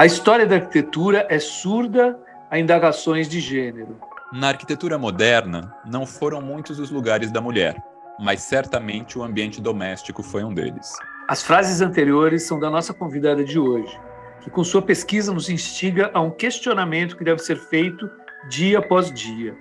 A história da arquitetura é surda a indagações de gênero. Na arquitetura moderna, não foram muitos os lugares da mulher, mas certamente o ambiente doméstico foi um deles. As frases anteriores são da nossa convidada de hoje, que com sua pesquisa nos instiga a um questionamento que deve ser feito dia após dia.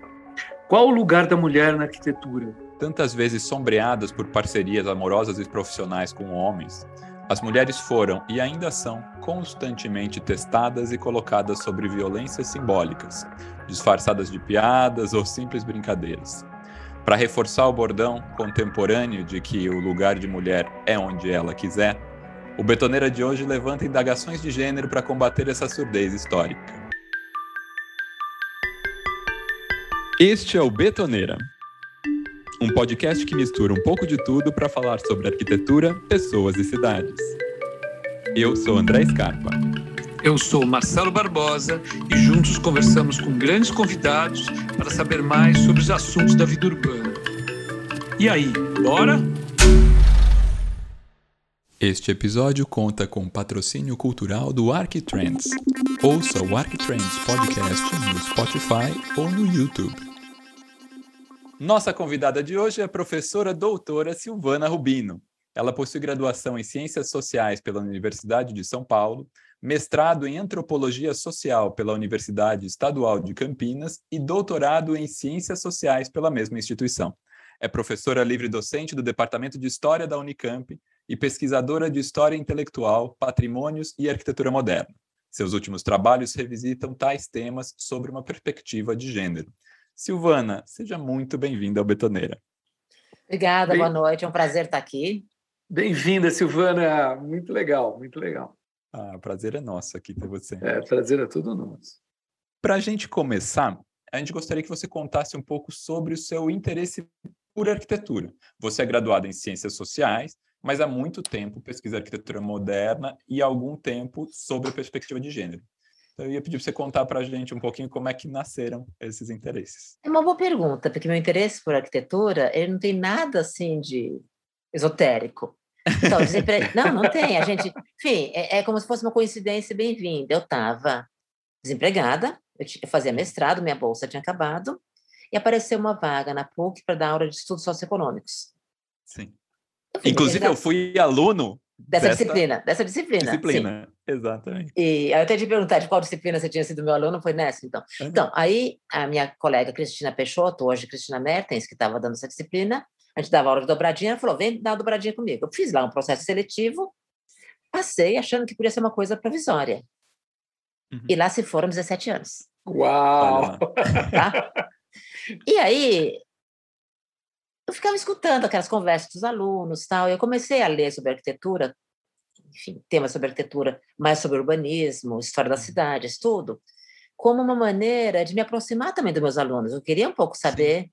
Qual o lugar da mulher na arquitetura? Tantas vezes sombreadas por parcerias amorosas e profissionais com homens, as mulheres foram e ainda são constantemente testadas e colocadas sobre violências simbólicas, disfarçadas de piadas ou simples brincadeiras. Para reforçar o bordão contemporâneo de que o lugar de mulher é onde ela quiser, o Betoneira de hoje levanta indagações de gênero para combater essa surdez histórica. Este é o Betoneira, um podcast que mistura um pouco de tudo para falar sobre arquitetura, pessoas e cidades. Eu sou André Scarpa. Eu sou Marcelo Barbosa e juntos conversamos com grandes convidados para saber mais sobre os assuntos da vida urbana. E aí, bora? Este episódio conta com patrocínio cultural do Arquitrends. Ouça o Arquitrends Podcast no Spotify ou no YouTube. Nossa convidada de hoje é a professora doutora Silvana Rubino. Ela possui graduação em Ciências Sociais pela Universidade de São Paulo, mestrado em Antropologia Social pela Universidade Estadual de Campinas e doutorado em Ciências Sociais pela mesma instituição. É professora livre-docente do Departamento de História da Unicamp e pesquisadora de História Intelectual, Patrimônios e Arquitetura Moderna. Seus últimos trabalhos revisitam tais temas sobre uma perspectiva de gênero. Silvana, seja muito bem-vinda ao Betoneira. Obrigada, Bem... boa noite, é um prazer estar aqui. Bem-vinda, Silvana, muito legal, muito legal. Ah, o prazer é nosso aqui ter você. É, prazer é tudo nosso. Para a gente começar, a gente gostaria que você contasse um pouco sobre o seu interesse por arquitetura. Você é graduada em Ciências Sociais, mas há muito tempo pesquisa arquitetura moderna e há algum tempo sobre a perspectiva de gênero. Então, eu ia pedir para você contar para a gente um pouquinho como é que nasceram esses interesses. É uma boa pergunta, porque meu interesse por arquitetura ele não tem nada assim de esotérico. Então, desempre... não, não tem. A gente, enfim, é, é como se fosse uma coincidência bem-vinda. Eu estava desempregada, eu, eu fazia mestrado, minha bolsa tinha acabado, e apareceu uma vaga na PUC para dar aula de estudos socioeconômicos. Sim. Eu Inclusive, eu fui aluno Dessa, dessa, disciplina, dessa disciplina. Disciplina. Exatamente. E eu até te perguntar de qual disciplina você tinha sido meu aluno, foi nessa, então. Uhum. Então, aí a minha colega Cristina Peixoto, hoje Cristina Mertens, que estava dando essa disciplina, a gente dava aula de dobradinha, ela falou, vem dar uma dobradinha comigo. Eu fiz lá um processo seletivo, passei achando que podia ser uma coisa provisória. Uhum. E lá se foram 17 anos. Uau! Tá? E aí, eu ficava escutando aquelas conversas dos alunos tal, e eu comecei a ler sobre arquitetura, enfim, temas sobre arquitetura, mais sobre urbanismo, história das uhum. cidades, tudo, como uma maneira de me aproximar também dos meus alunos. Eu queria um pouco saber Sim.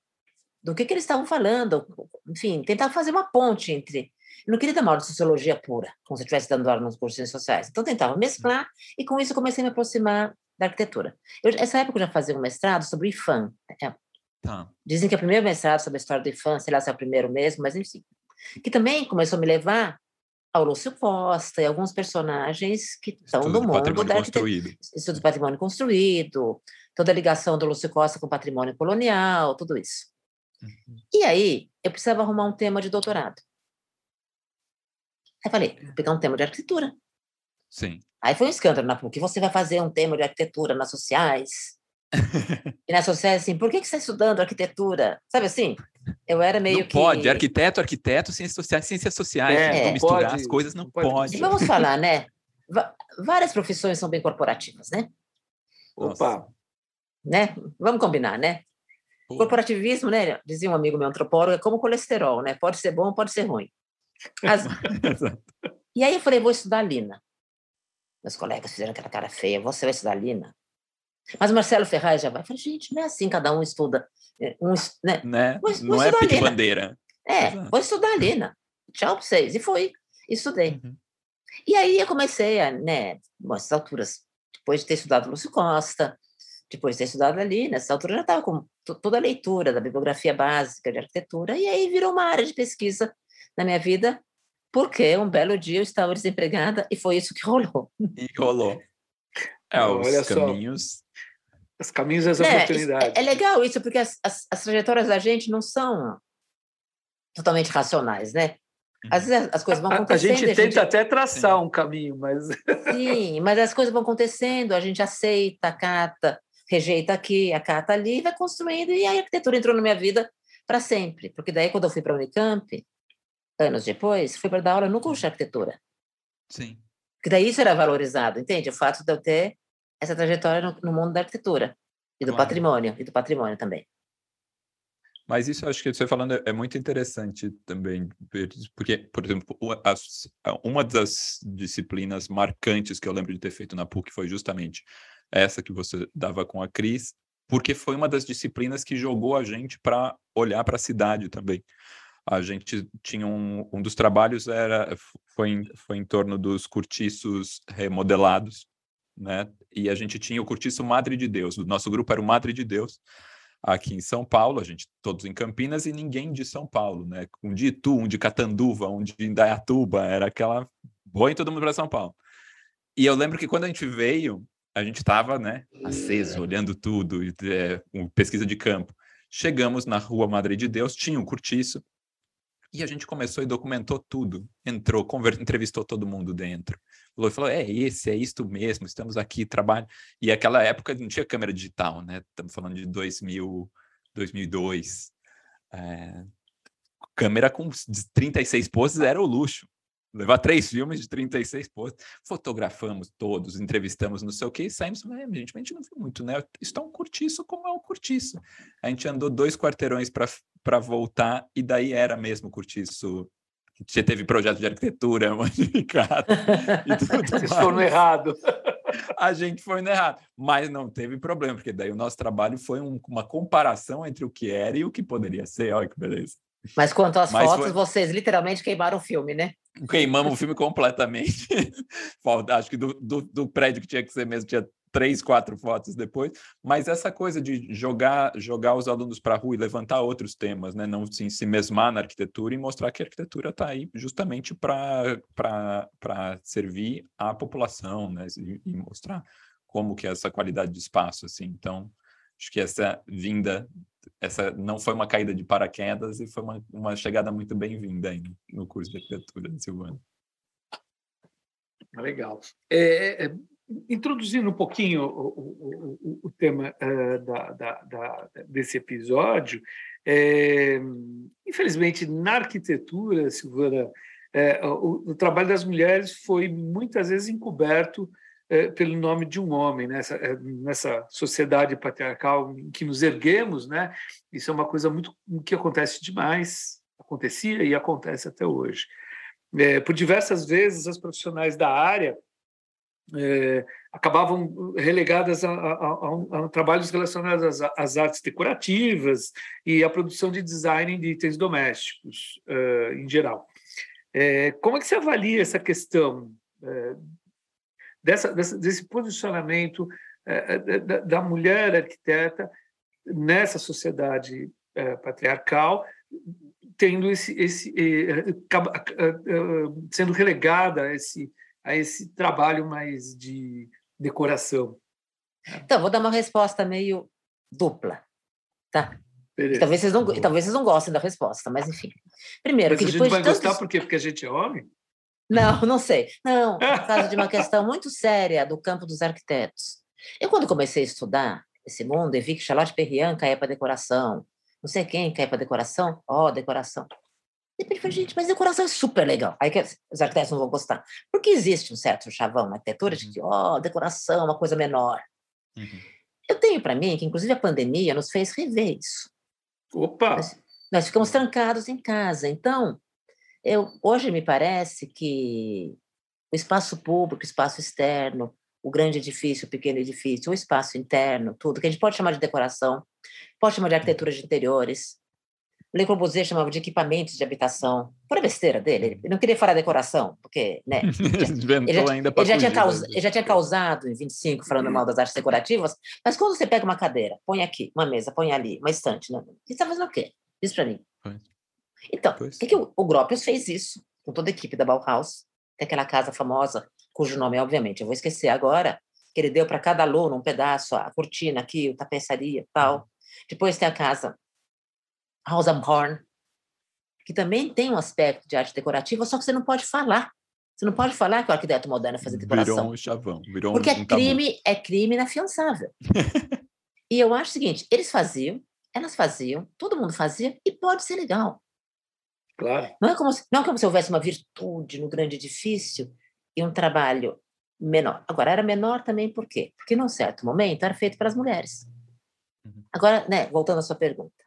do que, que eles estavam falando, enfim, tentar fazer uma ponte entre. Eu não queria dar uma aula de sociologia pura, como se eu estivesse dando aula nos cursos sociais. Então, tentava mesclar, e com isso comecei a me aproximar da arquitetura. Eu, essa época eu já fazia um mestrado sobre IFAM, é Tá. Dizem que é o primeiro mestrado sobre a história da infância, sei lá se é o primeiro mesmo, mas enfim. Que também começou a me levar Lúcio Costa e alguns personagens que estão no mundo patrimônio da construído. Estudo de patrimônio construído, toda a ligação do Lúcio Costa com o patrimônio colonial, tudo isso. Uhum. E aí, eu precisava arrumar um tema de doutorado. Aí falei, vou pegar um tema de arquitetura. Sim. Aí foi um escândalo na PUC. Você vai fazer um tema de arquitetura nas sociais? E na sociedade, assim, por que, que você está estudando arquitetura? Sabe assim? Eu era meio não que. Pode, arquiteto, arquiteto, ciências sociais, ciências sociais. É, não misturar pode, as coisas, não, pode. pode. E vamos falar, né? várias profissões são bem corporativas, né? Opa! Né? Vamos combinar, né? Pô. Corporativismo, né? Dizia um amigo meu antropólogo, é como colesterol, né? Pode ser bom, pode ser ruim. As... e aí eu falei, vou estudar Lina. Meus colegas fizeram aquela cara feia, você vai estudar Lina? Mas Marcelo Ferraz já vai. Eu falei, gente, não é assim, cada um estuda. É, um, né? né? Vou, não vou é pique bandeira. É, Exato. vou estudar ali, né? Tchau para vocês. E foi, estudei. Uhum. E aí eu comecei a, né, nessas alturas, depois de ter estudado Lúcio Costa, depois de ter estudado ali, nessa altura eu já estava com toda a leitura da bibliografia básica de arquitetura, e aí virou uma área de pesquisa na minha vida, porque um belo dia eu estava desempregada e foi isso que rolou. E rolou. É, os Olha caminhos. Os caminhos das é, oportunidades. É, é, legal isso, porque as, as, as, trajetórias da gente não são totalmente racionais, né? Às vezes as coisas vão acontecendo. A gente tenta a gente... até traçar Sim. um caminho, mas. Sim, mas as coisas vão acontecendo, a gente aceita, acata, rejeita aqui, acata ali, e vai construindo, e a arquitetura entrou na minha vida para sempre. Porque daí, quando eu fui para a Unicamp, anos depois, fui para dar aula no curso de arquitetura. Sim. Porque daí isso era valorizado, entende? O fato de eu ter essa trajetória no, no mundo da arquitetura e do claro. patrimônio, e do patrimônio também. Mas isso acho que você falando é muito interessante também, porque, por exemplo, uma das disciplinas marcantes que eu lembro de ter feito na PUC foi justamente essa que você dava com a Cris, porque foi uma das disciplinas que jogou a gente para olhar para a cidade também. A gente tinha um, um dos trabalhos era foi em, foi em torno dos cortiços remodelados, né? E a gente tinha o cortiço Madre de Deus. O nosso grupo era o Madre de Deus aqui em São Paulo, a gente todos em Campinas e ninguém de São Paulo, né? Um de Itu, um de Catanduva, um de Indaiatuba, era aquela boi todo mundo para São Paulo. E eu lembro que quando a gente veio, a gente estava, né, aceso, olhando tudo, é, pesquisa de campo. Chegamos na Rua Madre de Deus, tinha um cortiço, e a gente começou e documentou tudo. Entrou, conver... entrevistou todo mundo dentro. Falou, falou, é esse, é isto mesmo, estamos aqui, trabalho. E aquela época não tinha câmera digital, né? Estamos falando de 2000, 2002. É... Câmera com 36 poses era o luxo. Levar três filmes de 36 poses. Fotografamos todos, entrevistamos não sei o que e saímos. É, gente, a gente não viu muito, né? Isso é um curtiço como é um curtiço. A gente andou dois quarteirões para voltar e daí era mesmo curtiço você teve projeto de arquitetura modificado e tudo Vocês foram errado. A gente foi no errado, mas não teve problema, porque daí o nosso trabalho foi um, uma comparação entre o que era e o que poderia ser. Olha que beleza. Mas quanto às mas fotos, foi... vocês literalmente queimaram o filme, né? Queimamos o filme completamente. Acho que do, do, do, prédio que tinha que ser mesmo tinha três, quatro fotos depois. Mas essa coisa de jogar jogar os alunos para a rua e levantar outros temas, né? Não assim, se mesmar na arquitetura e mostrar que a arquitetura está aí justamente para servir à população, né? E, e mostrar como que é essa qualidade de espaço, assim. Então, acho que essa vinda essa não foi uma caída de paraquedas e foi uma, uma chegada muito bem-vinda no curso de arquitetura Silvana. Legal. É, é, introduzindo um pouquinho o, o, o, o tema uh, da, da, da, desse episódio, é, infelizmente, na arquitetura, Silvana, é, o, trabalho das mulheres foi muitas vezes encoberto é, pelo nome de um homem, nessa, né? é, nessa sociedade patriarcal em que nos erguemos, né? Isso é uma coisa muito que acontece demais, acontecia e acontece até hoje. É, por diversas vezes, as profissionais da área é, acabavam relegadas a, a, a, a, trabalhos relacionados às, às, artes decorativas e à produção de design de itens domésticos, uh, em geral. É, como é que você avalia essa questão dessa, dessa, desse posicionamento é, é da, da, mulher arquiteta nessa sociedade é, patriarcal, tendo esse, esse sendo relegada a esse, a esse trabalho mais de decoração. Então, vou dar uma resposta meio dupla, tá? Talvez vocês, não, talvez vocês não gostem da resposta, mas enfim. Primeiro, mas que depois a gente vai de tantos... gostar por quê? Porque a gente é homem? Não, não sei. Não, por causa de uma questão muito séria do campo dos arquitetos. Eu, quando comecei a estudar esse mundo, e vi que Charlotte Perriand caía para decoração, não sei quem caía para decoração, ó, oh, decoração. Depois eu falei, gente, mas decoração é super legal. Aí que os arquitetos não vão gostar. Porque existe um certo chavão na arquitetura de que, ó, oh, decoração é uma coisa menor. Uhum. Eu tenho para mim que, inclusive, a pandemia nos fez rever isso. Opa! Nós, nós ficamos trancados em casa. Então, eu, hoje me parece que o espaço público, o espaço externo, o grande edifício, o pequeno edifício, o espaço interno, tudo, que a gente pode chamar de decoração, pode chamar de arquitetura de interiores. Le Corbusier chamava de equipamentos de habitação. Por a besteira dele, ele não queria falar decoração, porque, né? ele, já, ainda ele, já tinha caus, ele já tinha causado em 25 falando mal das artes decorativas, mas quando você pega uma cadeira, põe aqui, uma mesa, põe ali, uma estante, né? Você está fazendo o quê? Diz para mim. Então, o que, que o, o Gropius fez isso com toda a equipe da Bauhaus, tem aquela casa famosa, cujo nome, obviamente, eu vou esquecer agora, que ele deu para cada aluno um pedaço, a cortina aqui, o tapeçaria tal. Depois tem a casa House Horn, que também tem um aspecto de arte decorativa, só que você não pode falar. Você não pode falar que o arquiteto moderno fazia decoração. Virou um chavão. Virou porque um, é crime, é crime inafiançável. e eu acho o seguinte, eles faziam, elas faziam, todo mundo fazia, e pode ser legal. Claro. Não é como se, não é como se houvesse uma virtude no grande edifício e um trabalho menor. Agora, era menor também por quê? Porque, num certo momento, era feito para as mulheres. Uhum. Agora, né, voltando à sua pergunta,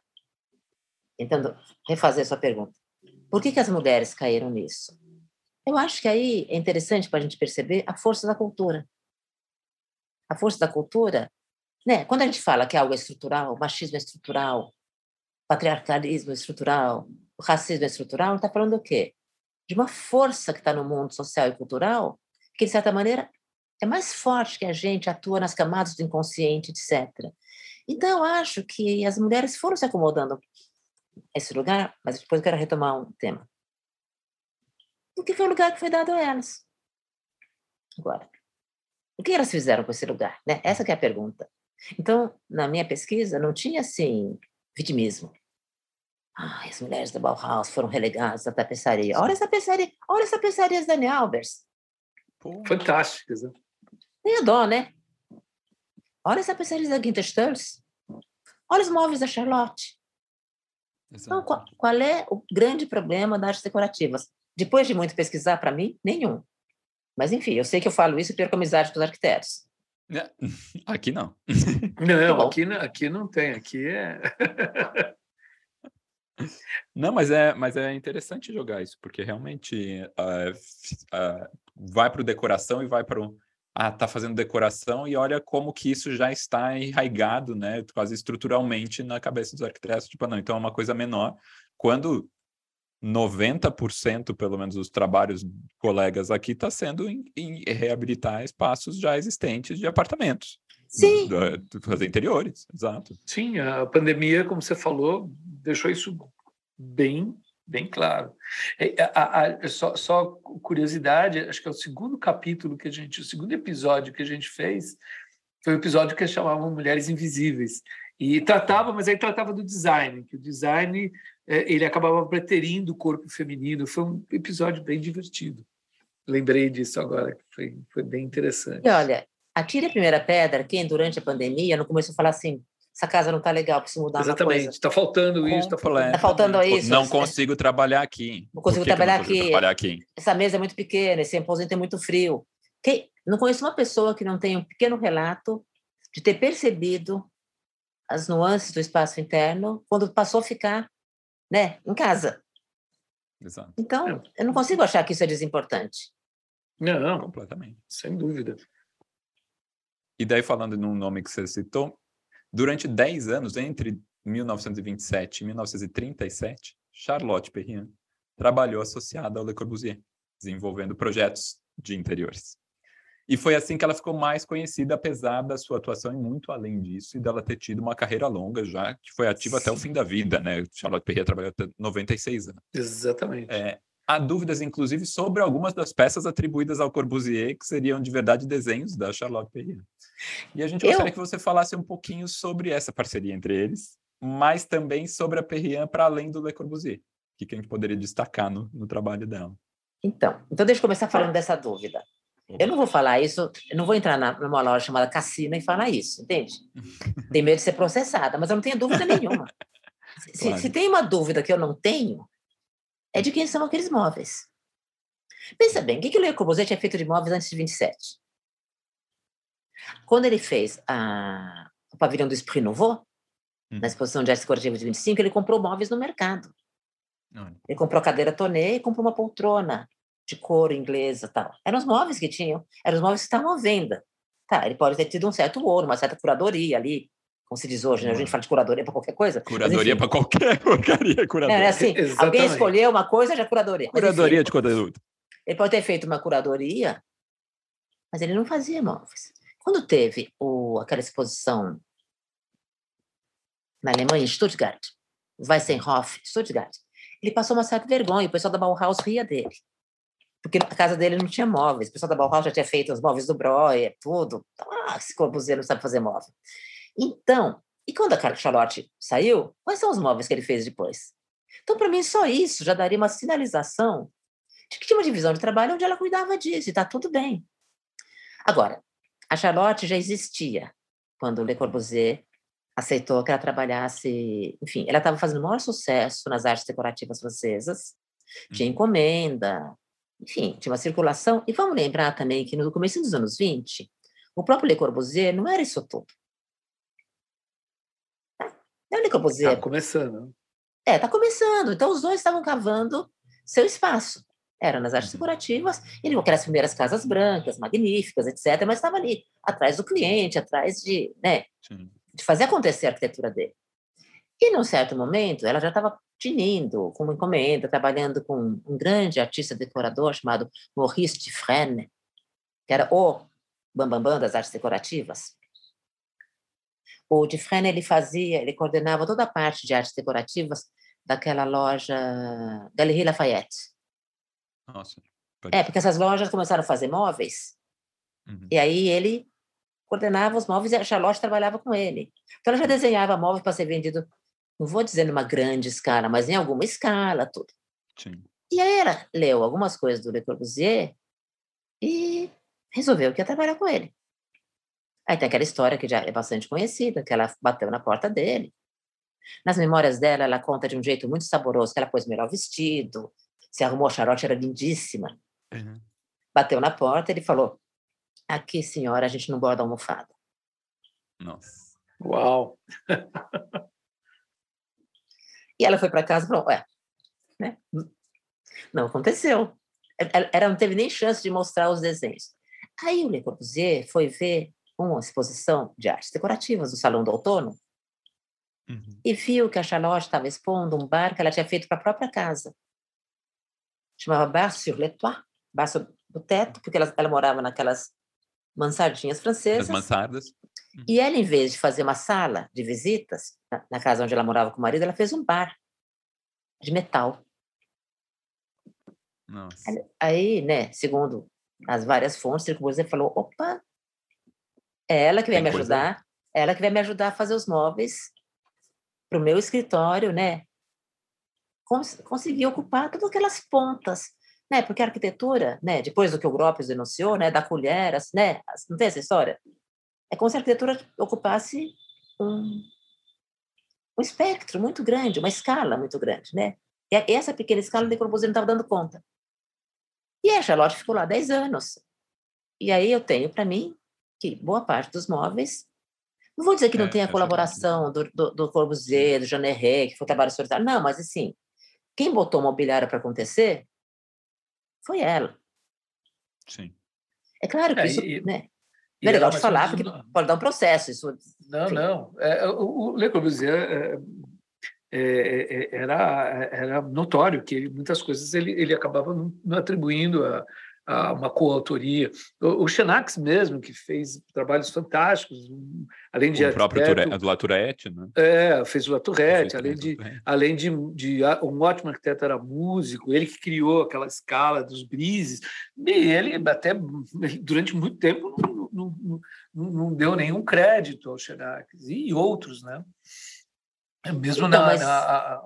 tentando refazer a sua pergunta, por que, que as mulheres caíram nisso? Eu acho que aí é interessante para a gente perceber a força da cultura. A força da cultura, né? Quando a gente fala que algo é estrutural, machismo é estrutural, patriarcalismo é estrutural, o racismo é estrutural, está falando do quê? De uma força que está no mundo social e cultural que, de certa maneira, é mais forte que a gente, atua nas camadas do inconsciente, etc. Então, acho que as mulheres foram se acomodando esse lugar, mas depois eu quero retomar um tema. Porque foi o lugar que foi dado a elas. Agora, o que elas fizeram com esse lugar? Né? Essa é a pergunta. Então, na minha pesquisa, não tinha, assim, vitimismo. Ah, as mulheres da Bauhaus foram relegadas à tapeçaria. Olha essa tapeçaria, olha essa tapeçaria da Dani Albers. Fantásticas. Né? Nem a dó, né? Olha essa tapeçaria da Guinter Stulz. Olha os móveis da Charlotte. Então, qual, qual, é o grande problema das artes decorativas? Depois de muito pesquisar, para mim, nenhum. Mas, enfim, eu sei que eu falo isso e perco amizade com os arquitetos. Aqui não. Não, aqui, aqui não tem. Aqui é. Não, mas é, mas é interessante jogar isso, porque realmente uh, uh, vai para o decoração e vai para o. Ah, tá fazendo decoração e olha como que isso já está enraigado, né? Quase estruturalmente na cabeça dos arquitetos. Tipo, não, então é uma coisa menor. Quando 90% pelo menos dos trabalhos colegas aqui está sendo em, em, reabilitar espaços já existentes de apartamentos. Sim. Fazer interiores, exato. Sim, a pandemia, como você falou, deixou isso bem bem claro. É, a, a, só, só, curiosidade, acho que é o segundo capítulo que a gente, o segundo episódio que a gente fez, foi o um episódio que chamava Mulheres Invisíveis. E tratava, mas aí tratava do design, que o design é, ele acabava preterindo o corpo feminino. Foi um episódio bem divertido. Lembrei disso agora, que foi, foi bem interessante. E olha, atire a primeira pedra quem, durante a pandemia, não começou a falar assim, essa casa não está legal, preciso mudar Exatamente, está faltando isso, está faltando. Tá faltando isso. Não consigo trabalhar aqui. Não consigo, trabalhar, não consigo aqui. trabalhar aqui. Essa mesa é muito pequena, esse aposento é muito frio. Quem, não conheço uma pessoa que não tenha um pequeno relato de ter percebido as nuances do espaço interno quando passou a ficar né, em casa. Exato. Então, é. eu não consigo achar que isso é desimportante. Não, não, completamente. Sem dúvida. E daí, falando num nome que você citou, Durante 10 anos, entre 1927 e 1937, Charlotte Perriand trabalhou associada ao Le Corbusier, desenvolvendo projetos de interiores. E foi assim que ela ficou mais conhecida, apesar da sua atuação e muito além disso, e dela ter tido uma carreira longa já, que foi ativa Sim. até o fim da vida, né? Charlotte Perriand trabalhou até 96 anos. Exatamente. É, há dúvidas, inclusive, sobre algumas das peças atribuídas ao Corbusier, que seriam de verdade desenhos da Charlotte Perriand. E a gente gostaria Eu... que você falasse um pouquinho sobre essa parceria entre eles, mas também sobre a Perriand para além do Le Corbusier. Que, que a gente poderia destacar no, no trabalho dela? Então, então deixa eu começar falando dessa dúvida. Eu não vou falar isso, eu não vou entrar na, numa loja chamada Cassina e falar isso, entende? Tem medo de ser processada, mas eu não tenho dúvida nenhuma. Se, claro. se, tem uma dúvida que eu não tenho, é de quem são aqueles móveis. Pensa bem, o que, que o Le Corbusier tinha feito de móveis antes de 27? Quando ele fez a, o pavilhão do Esprit Nouveau, hum. na exposição de arte decorativa de 25, ele comprou móveis no mercado. Ele comprou cadeira tonê e comprou uma poltrona de couro inglesa tal. Eram os móveis que tinham, eram os móveis que estavam à venda. Tá, ele pode ter tido um certo ouro, uma certa curadoria ali, como se diz hoje, né? A gente fala de curadoria para qualquer coisa. Curadoria para qualquer porcaria, curadoria. É, assim, alguém escolheu uma coisa, já é curadoria. Curadoria enfim, de conteúdo. Ele pode ter feito uma curadoria, mas ele não fazia móveis. Quando teve o, aquela exposição na Alemanha, em Stuttgart, Weissenhof, Stuttgart, ele passou uma certa vergonha, o pessoal da Bauhaus ria dele. porque a casa dele não tinha móveis. O pessoal da Bauhaus já tinha feito os móveis do Breuer, tudo. Ah, esse Corbusier não sabe fazer móvel. Então, e quando a Charlotte saiu, quais são os móveis que ele fez depois? Então, para mim, só isso já daria uma sinalização de que tinha uma divisão de trabalho onde ela cuidava disso, e está tudo bem. Agora, a Charlotte já existia quando Le Corbusier aceitou que ela trabalhasse. Enfim, ela estava fazendo o maior sucesso nas artes decorativas francesas, tinha uhum. encomenda, enfim, tinha uma circulação. E vamos lembrar também que no começo dos anos 20, o próprio Le Corbusier não era isso tudo. Não é Le Corbusier. Está começando. É, está começando. Então, os dois estavam cavando seu espaço. Era nas artes uhum. decorativas, ele com aquelas primeiras casas brancas, magníficas, etc., mas estava ali, atrás do cliente, atrás de, né, de fazer acontecer a arquitetura dele. E, num certo momento, ela já estava tinindo com uma encomenda, trabalhando com um grande artista decorador chamado Maurice Dufresne, que era o bambambam bam, bam das artes decorativas. O Dufresne, ele fazia, ele coordenava toda a parte de artes decorativas daquela loja Galerie Lafayette. Nossa. É, porque essas lojas começaram a fazer móveis, uhum. e aí ele coordenava os móveis e a Charlotte trabalhava com ele. Então, ela já desenhava móveis para ser vendido, não vou dizer numa grande escala, mas em alguma escala, tudo. Sim. E aí ela leu algumas coisas do Le Corbusier e resolveu que ia trabalhar com ele. Aí tem aquela história que já é bastante conhecida, que ela bateu na porta dele. Nas memórias dela, ela conta de um jeito muito saboroso que ela pôs o melhor vestido, se arrumou, a charote era lindíssima. Uhum. Bateu na porta, ele falou, aqui, senhora, a gente não borda almofada. Nossa. Uau! e ela foi para casa e falou, ué, né? não aconteceu. Ela não teve nem chance de mostrar os desenhos. Aí o Le Corbusier foi ver uma exposição de artes decorativas no Salão do Outono uhum. e viu que a Charlotte estava expondo um bar que ela tinha feito para a própria casa. Chamava Bar sur le toit, bar sobre o teto, porque ela, ela morava naquelas mansardinhas francesas. As mansardas. Uhum. E ela, em vez de fazer uma sala de visitas, na, na casa onde ela morava com o marido, ela fez um bar de metal. Nossa. Aí, né, segundo as várias fontes, o Corbusier falou, opa, é ela que vai Tem me ajudar, coisa... ela que vai me ajudar a fazer os móveis para o meu escritório, né? Cons conseguir ocupar todas aquelas pontas, né? Porque a arquitetura, né? Depois do que o Gropius denunciou, né? Da colher, né? Não tem essa história? É como se a arquitetura ocupasse um, um espectro muito grande, uma escala muito grande, né? E essa pequena escala de Corbusier não estava dando conta. E a Charlotte ficou lá 10 anos. E aí eu tenho para mim que boa parte dos móveis, não vou dizer que não é, tem a colaboração do, do, do Corbusier, do Jean Herré, que foi trabalho solitário, não, mas assim, quem botou o mobiliário para acontecer foi ela. Sim. É claro que é, isso, e, né? Não é legal de falar, porque não, pode dar um processo. Isso, não, enfim. não. É, o, o Le Corbusier é, é, é, era, era notório que muitas coisas ele, ele acabava não, não atribuindo a, uma coautoria. O, o Xenax mesmo, que fez trabalhos fantásticos, além de... O próprio arquiteto, do Latourette, né? É, fez o Latourette, além, de, além de, de... Um ótimo arquiteto era músico, ele que criou aquela escala dos brises, e ele até, durante muito tempo, não, não, não, não deu nenhum crédito ao Xenax, e outros, né? Mesmo então, na, mas... na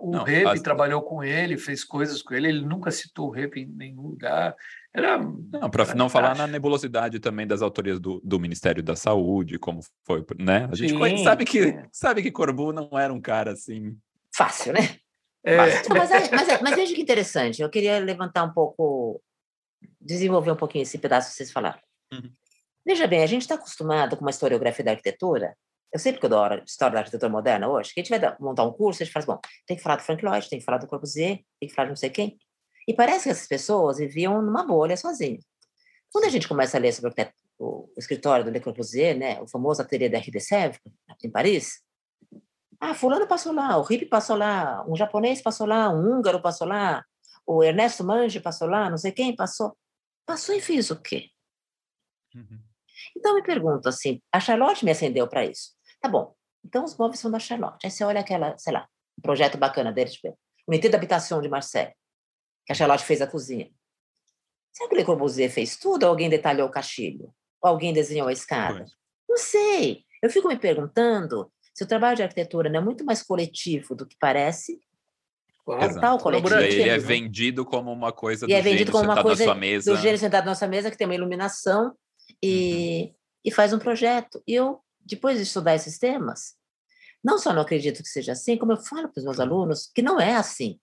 o não, Rep as... trabalhou com ele, fez coisas com ele, ele nunca citou o Rep em nenhum lugar. Era, não, para não falar na nebulosidade também das autorias do, do, Ministério da Saúde, como foi, né? A gente Sim, sabe que é. sabe que Corbu não era um cara assim fácil, né? É. Mas, mas, mas, mas, veja que interessante. Eu queria levantar um pouco, desenvolver um pouquinho esse pedaço que vocês falaram. Uhum. Veja bem, a gente está acostumado com uma historiografia da arquitetura eu sempre que eu dou de história da arquitetura moderna hoje, que a gente vai montar um curso, a gente fala assim, bom, tem que falar do Frank Lloyd, tem que falar do Corbusier, tem que falar de não sei quem. E parece que essas pessoas viviam numa bolha sozinhas. Quando a gente começa a ler sobre o, escritório do Le Corbusier, né, o famoso ateliê da Sèvres, em Paris, ah, fulano passou lá, o Ripp passou lá, um japonês passou lá, um húngaro passou lá, o Ernesto Mange passou lá, não sei quem passou. Passou e fez o quê? Uhum. Então, me pergunto assim, a Charlotte me acendeu para isso. Tá bom. Então, os móveis são da Charlotte. Aí você olha aquela, sei lá, um projeto bacana deles, tipo, o Unité d'Habitation de Marseille, que a Charlotte fez a cozinha. Será que Le Corbusier fez tudo ou alguém detalhou o caixilho? Ou alguém desenhou a escada? Pois. Não sei. Eu fico me perguntando se o trabalho de arquitetura não é muito mais coletivo do que parece. Claro. Tal coletivo. Ele é vendido como uma coisa do e é vendido como uma coisa do gênero sentado na nossa mesa que tem uma iluminação e, uhum. e faz um projeto. E eu, depois de estudar esses temas, não só não acredito que seja assim, como eu falo para os meus alunos que não é assim.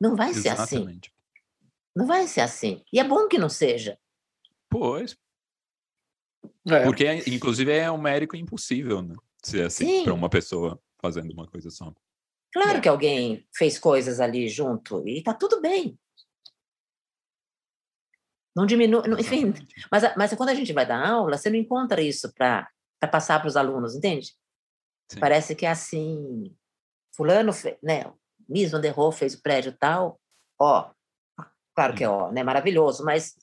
Não vai Exatamente. ser assim. Não vai ser assim. E é bom que não seja. Pois. É. Porque, inclusive, é um mérito impossível, né? Ser assim, para uma pessoa fazendo uma coisa só. Claro é. que alguém fez coisas ali junto e está tudo bem. Não diminui, não, enfim. Mas, mas quando a gente vai dar aula, você não encontra isso para passar para os alunos, entende? Sim. Parece que é assim. Fulano, né? Miss Van der Rohe fez o prédio tal, ó. Claro que é ó, né? Maravilhoso, mas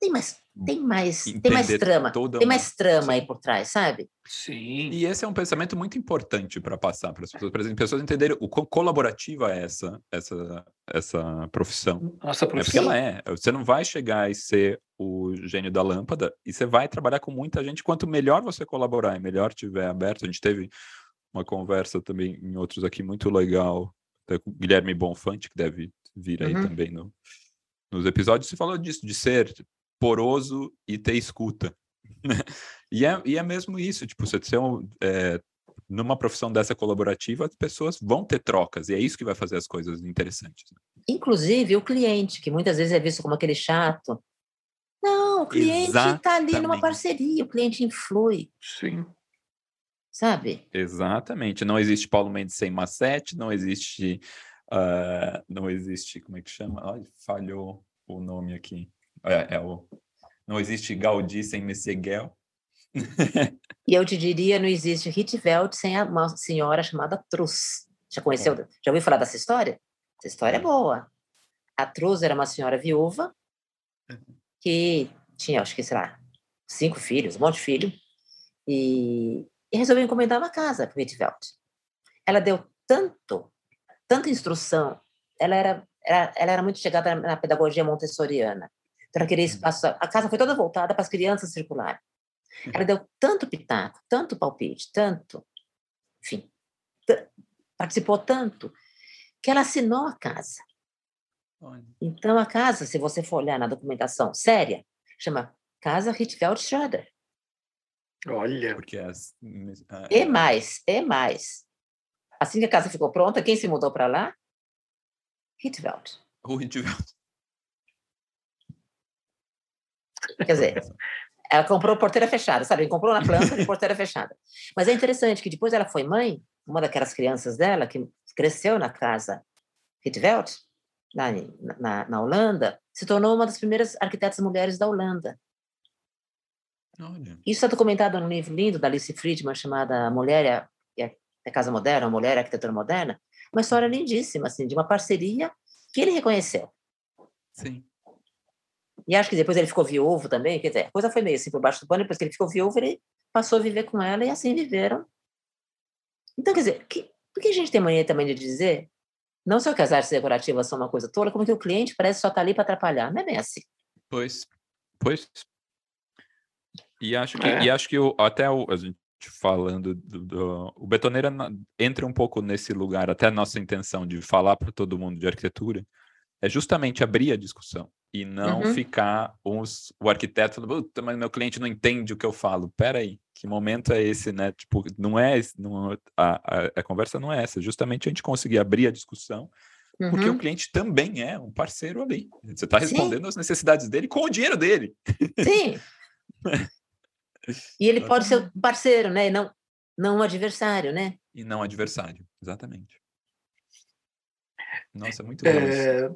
tem mais tem mais, tem mais trama, tem mais trama aí por trás, sabe? Sim. E esse é um pensamento muito importante para passar para as pessoas, para as pessoas entenderem o quão colaborativa é essa, essa, essa profissão. Nossa profissão. É porque ela é. Você não vai chegar e ser o gênio da lâmpada e você vai trabalhar com muita gente. Quanto melhor você colaborar e melhor tiver aberto, a gente teve uma conversa também em outros aqui muito legal, até com o Guilherme Bonfante, que deve vir aí uhum. também no, nos episódios, você falou disso, de ser poroso e ter escuta. e, é, e é mesmo isso, tipo, você ser um, é, numa profissão dessa colaborativa, as pessoas vão ter trocas, e é isso que vai fazer as coisas interessantes. Né? Inclusive o cliente, que muitas vezes é visto como aquele chato. Não, o cliente está ali numa parceria, o cliente influi. Sim. Sabe? Exatamente. Não existe Paulo Mendes sem Macete, não existe. Uh, não existe. Como é que chama? Ai, falhou o nome aqui. É, é o, não existe Gaudí sem Messeguel. e eu te diria, não existe Hitveld sem uma senhora chamada Trus. Já conheceu? É. Já ouviu falar dessa história? Essa história é, é boa. A Trus era uma senhora viúva que tinha, acho que, sei lá, cinco filhos, um monte de filho, e, e resolveu encomendar uma casa para Hitveld. Ela deu tanto, tanta instrução, ela era, era, ela era muito chegada na pedagogia montessoriana para querer espaço. A casa foi toda voltada para as crianças circularem. Ela deu tanto pitaco, tanto palpite, tanto, enfim, participou tanto, que ela assinou a casa. Então, a casa, se você for olhar na documentação séria, chama Casa Hitveld Schroeder. Olha. Porque as... E mais, e mais. Assim que a casa ficou pronta, quem se mudou para lá? Hitveld. O Hitveld. Quer dizer, ela comprou porteira fechada, sabe? Comprou na planta de porteira fechada. Mas é interessante que depois ela foi mãe, uma daquelas crianças dela que cresceu na casa Rietveld, na, na, na Holanda, se tornou uma das primeiras arquitetas mulheres da Holanda. Olha. Isso está documentado num livro lindo da Alice Friedman chamada Mulher e a, a Casa Moderna, Mulher e a Arquitetura Moderna. Uma história lindíssima, assim, de uma parceria que ele reconheceu. Sim. E acho que depois ele ficou viúvo também, quer dizer, a coisa foi meio assim por baixo do pano, depois que ele ficou viúvo, ele passou a viver com ela e assim viveram. Então, quer dizer, que, por que a gente tem mania também de dizer, não só que as artes decorativas são uma coisa tola, como que o cliente parece só estar tá ali para atrapalhar, não é bem assim. Pois, pois. E acho que, é. e acho que o, até o, a gente falando do, do, o betoneira entra um pouco nesse lugar, até a nossa intenção de falar para todo mundo de arquitetura, é justamente abrir a discussão e não uhum. ficar os, o arquiteto falando, mas meu cliente não entende o que eu falo. Peraí, que momento é esse, né? Tipo, não é, não, a, a, a conversa não é essa, justamente a gente conseguir abrir a discussão, uhum. porque o uhum. cliente também é um parceiro ali. Você está respondendo Sim. às necessidades dele com o dinheiro dele. Sim. e ele pode ser um parceiro, né? E não, não um adversário, né? E não adversário, exatamente. Nossa, muito bom é...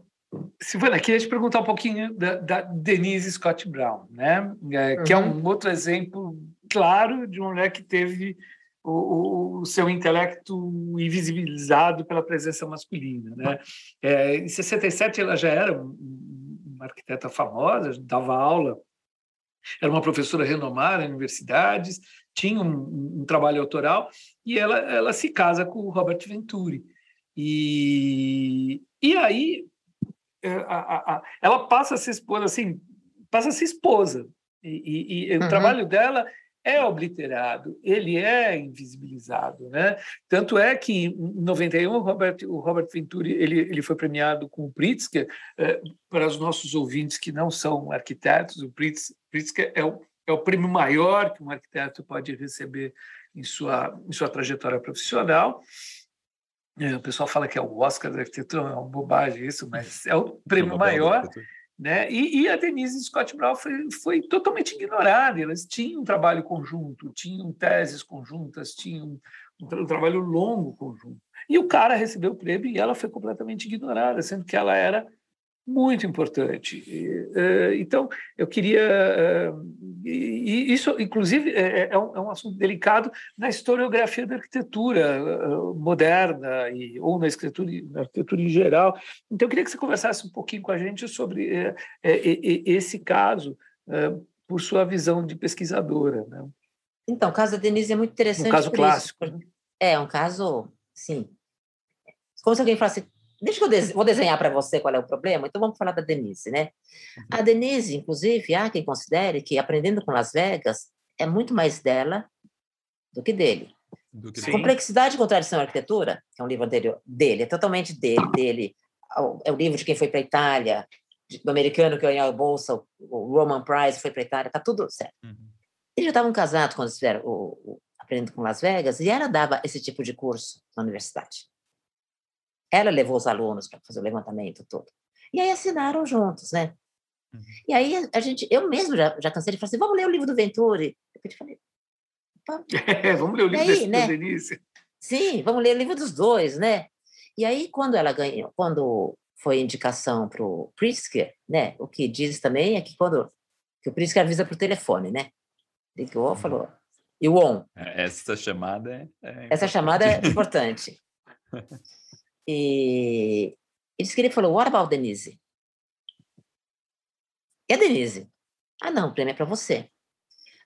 Silvana, queria te perguntar um pouquinho da, da Denise Scott Brown, né? É, que é um uhum. outro exemplo claro de uma mulher que teve o, o, seu intelecto invisibilizado pela presença masculina. Né? É, em 67 ela já era uma arquiteta famosa, dava aula, era uma professora renomada em universidades, tinha um, um trabalho autoral e ela, ela se casa com o Robert Venturi. E, e aí a, a, ela passa a se expor assim, passa a ser esposa. E, e, e uhum. o trabalho dela é obliterado, ele é invisibilizado, né? Tanto é que em 91 o Robert, o Robert Venturi ele, ele foi premiado com o Pritzker. Eh, para os nossos ouvintes que não são arquitetos, o Pritzker é o, é o prêmio maior que um arquiteto pode receber em sua em sua trajetória profissional. É, o pessoal fala que é o Oscar da arquitetura, é uma bobagem isso, mas é o prêmio maior. Né? E, e, a Denise Scott Brown foi, foi, totalmente ignorada. Elas tinham um trabalho conjunto, tinham teses conjuntas, tinham um, um trabalho longo conjunto. E o cara recebeu o prêmio e ela foi completamente ignorada, sendo que ela era muito importante. Eh, então, eu queria. Eh, e isso, inclusive, é, é um, é um assunto delicado na historiografia da arquitetura eh, moderna e, ou na arquitetura, na arquitetura em geral. Então, eu queria que você conversasse um pouquinho com a gente sobre esse caso, por sua visão de pesquisadora. Né? Então, o caso da Denise é muito interessante. Um caso clássico. Isso, é, um caso, sim. Como se alguém falasse, Deixa que eu des vou desenhar para você qual é o problema. Então vamos falar da Denise, né? Uhum. A Denise, inclusive, há quem considere que aprendendo com Las Vegas é muito mais dela do que dele. Do que Complexidade e Contradição e Arquitetura, que é um livro anterior dele, é totalmente dele, dele. É o livro de quem foi para a Itália, do americano que ganhou a bolsa, o Roman Prize foi para a Itália, tá tudo certo. Uhum. Eles já estavam casados quando fizeram o, o Aprendendo com Las Vegas e ela dava esse tipo de curso na universidade. Ela levou os alunos para fazer o levantamento todo. E aí assinaram juntos, né? Uhum. E aí a gente, eu mesmo já, já cansei de falar assim, vamos ler o livro do Venturi. Eu falei, é, vamos ler o livro aí, né? Denise. Sim, vamos ler o livro dos dois, né? E aí quando ela ganhou, quando foi indicação para o Pritzker, né? O que diz também é que quando que o Pritzker avisa por telefone, né? Ligou, uhum. falou, e o on. É, essa chamada é, é Essa chamada é importante. E ele disse que ele falou, what about Denise? E a Denise? Ah, não, o prêmio é para você.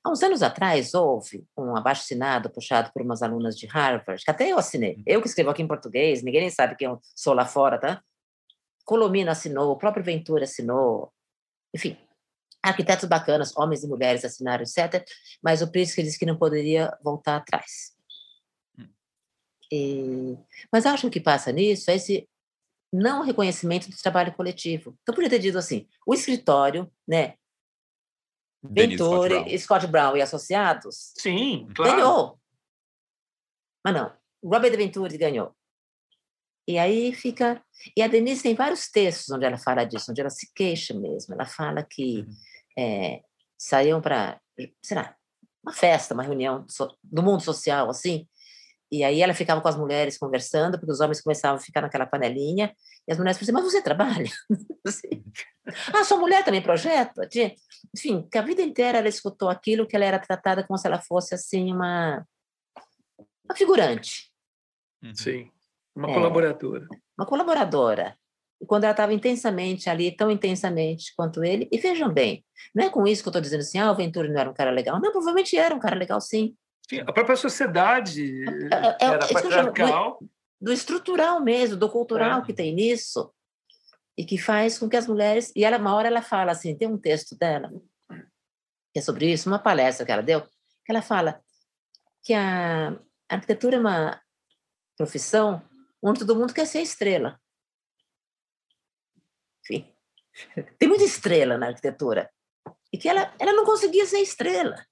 Há uns anos atrás, houve um abaixo-assinado puxado por umas alunas de Harvard, que até eu assinei. Uhum. Eu que escrevo aqui em português, ninguém nem sabe que eu sou lá fora, tá? Colomino assinou, o próprio Ventura assinou. Enfim, arquitetos bacanas, homens e mulheres assinaram, etc. Mas o príncipe disse que não poderia voltar atrás. E, mas acho que o que passa nisso é esse não reconhecimento do trabalho coletivo. Então, podia ter dito assim, o escritório, né, Venturi, Scott, Scott Brown e associados, Sim, claro. ganhou. Mas não, Robert Venturi ganhou. E aí fica... E a Denise tem vários textos onde ela fala disso, onde ela se queixa mesmo. Ela fala que uhum. é, saíam para, sei lá, uma festa, uma reunião do mundo social, assim, e aí ela ficava com as mulheres conversando, porque os homens começavam a ficar naquela panelinha, e as mulheres falavam assim, mas você trabalha? assim. ah, sua mulher também projeta? Enfim, que a vida inteira ela escutou aquilo que ela era tratada como se ela fosse, assim, uma, uma figurante. Uhum. Sim, uma é, colaboradora. Uma colaboradora. E quando ela estava intensamente ali, tão intensamente quanto ele, e vejam bem, não é com isso que eu estou dizendo assim, ah, o Venturi não era um cara legal. Não, provavelmente era um cara legal, sim. Sim, a própria sociedade é, é, era é, patriarcal. Do, do, estrutural mesmo, do cultural é. que tem nisso, e que faz com que as mulheres. E ela, uma hora ela fala assim: tem um texto dela, que é sobre isso, uma palestra que ela deu, que ela fala que a arquitetura é uma profissão onde todo mundo quer ser estrela. Enfim, tem muita estrela na arquitetura. E que ela, ela não conseguia ser estrela.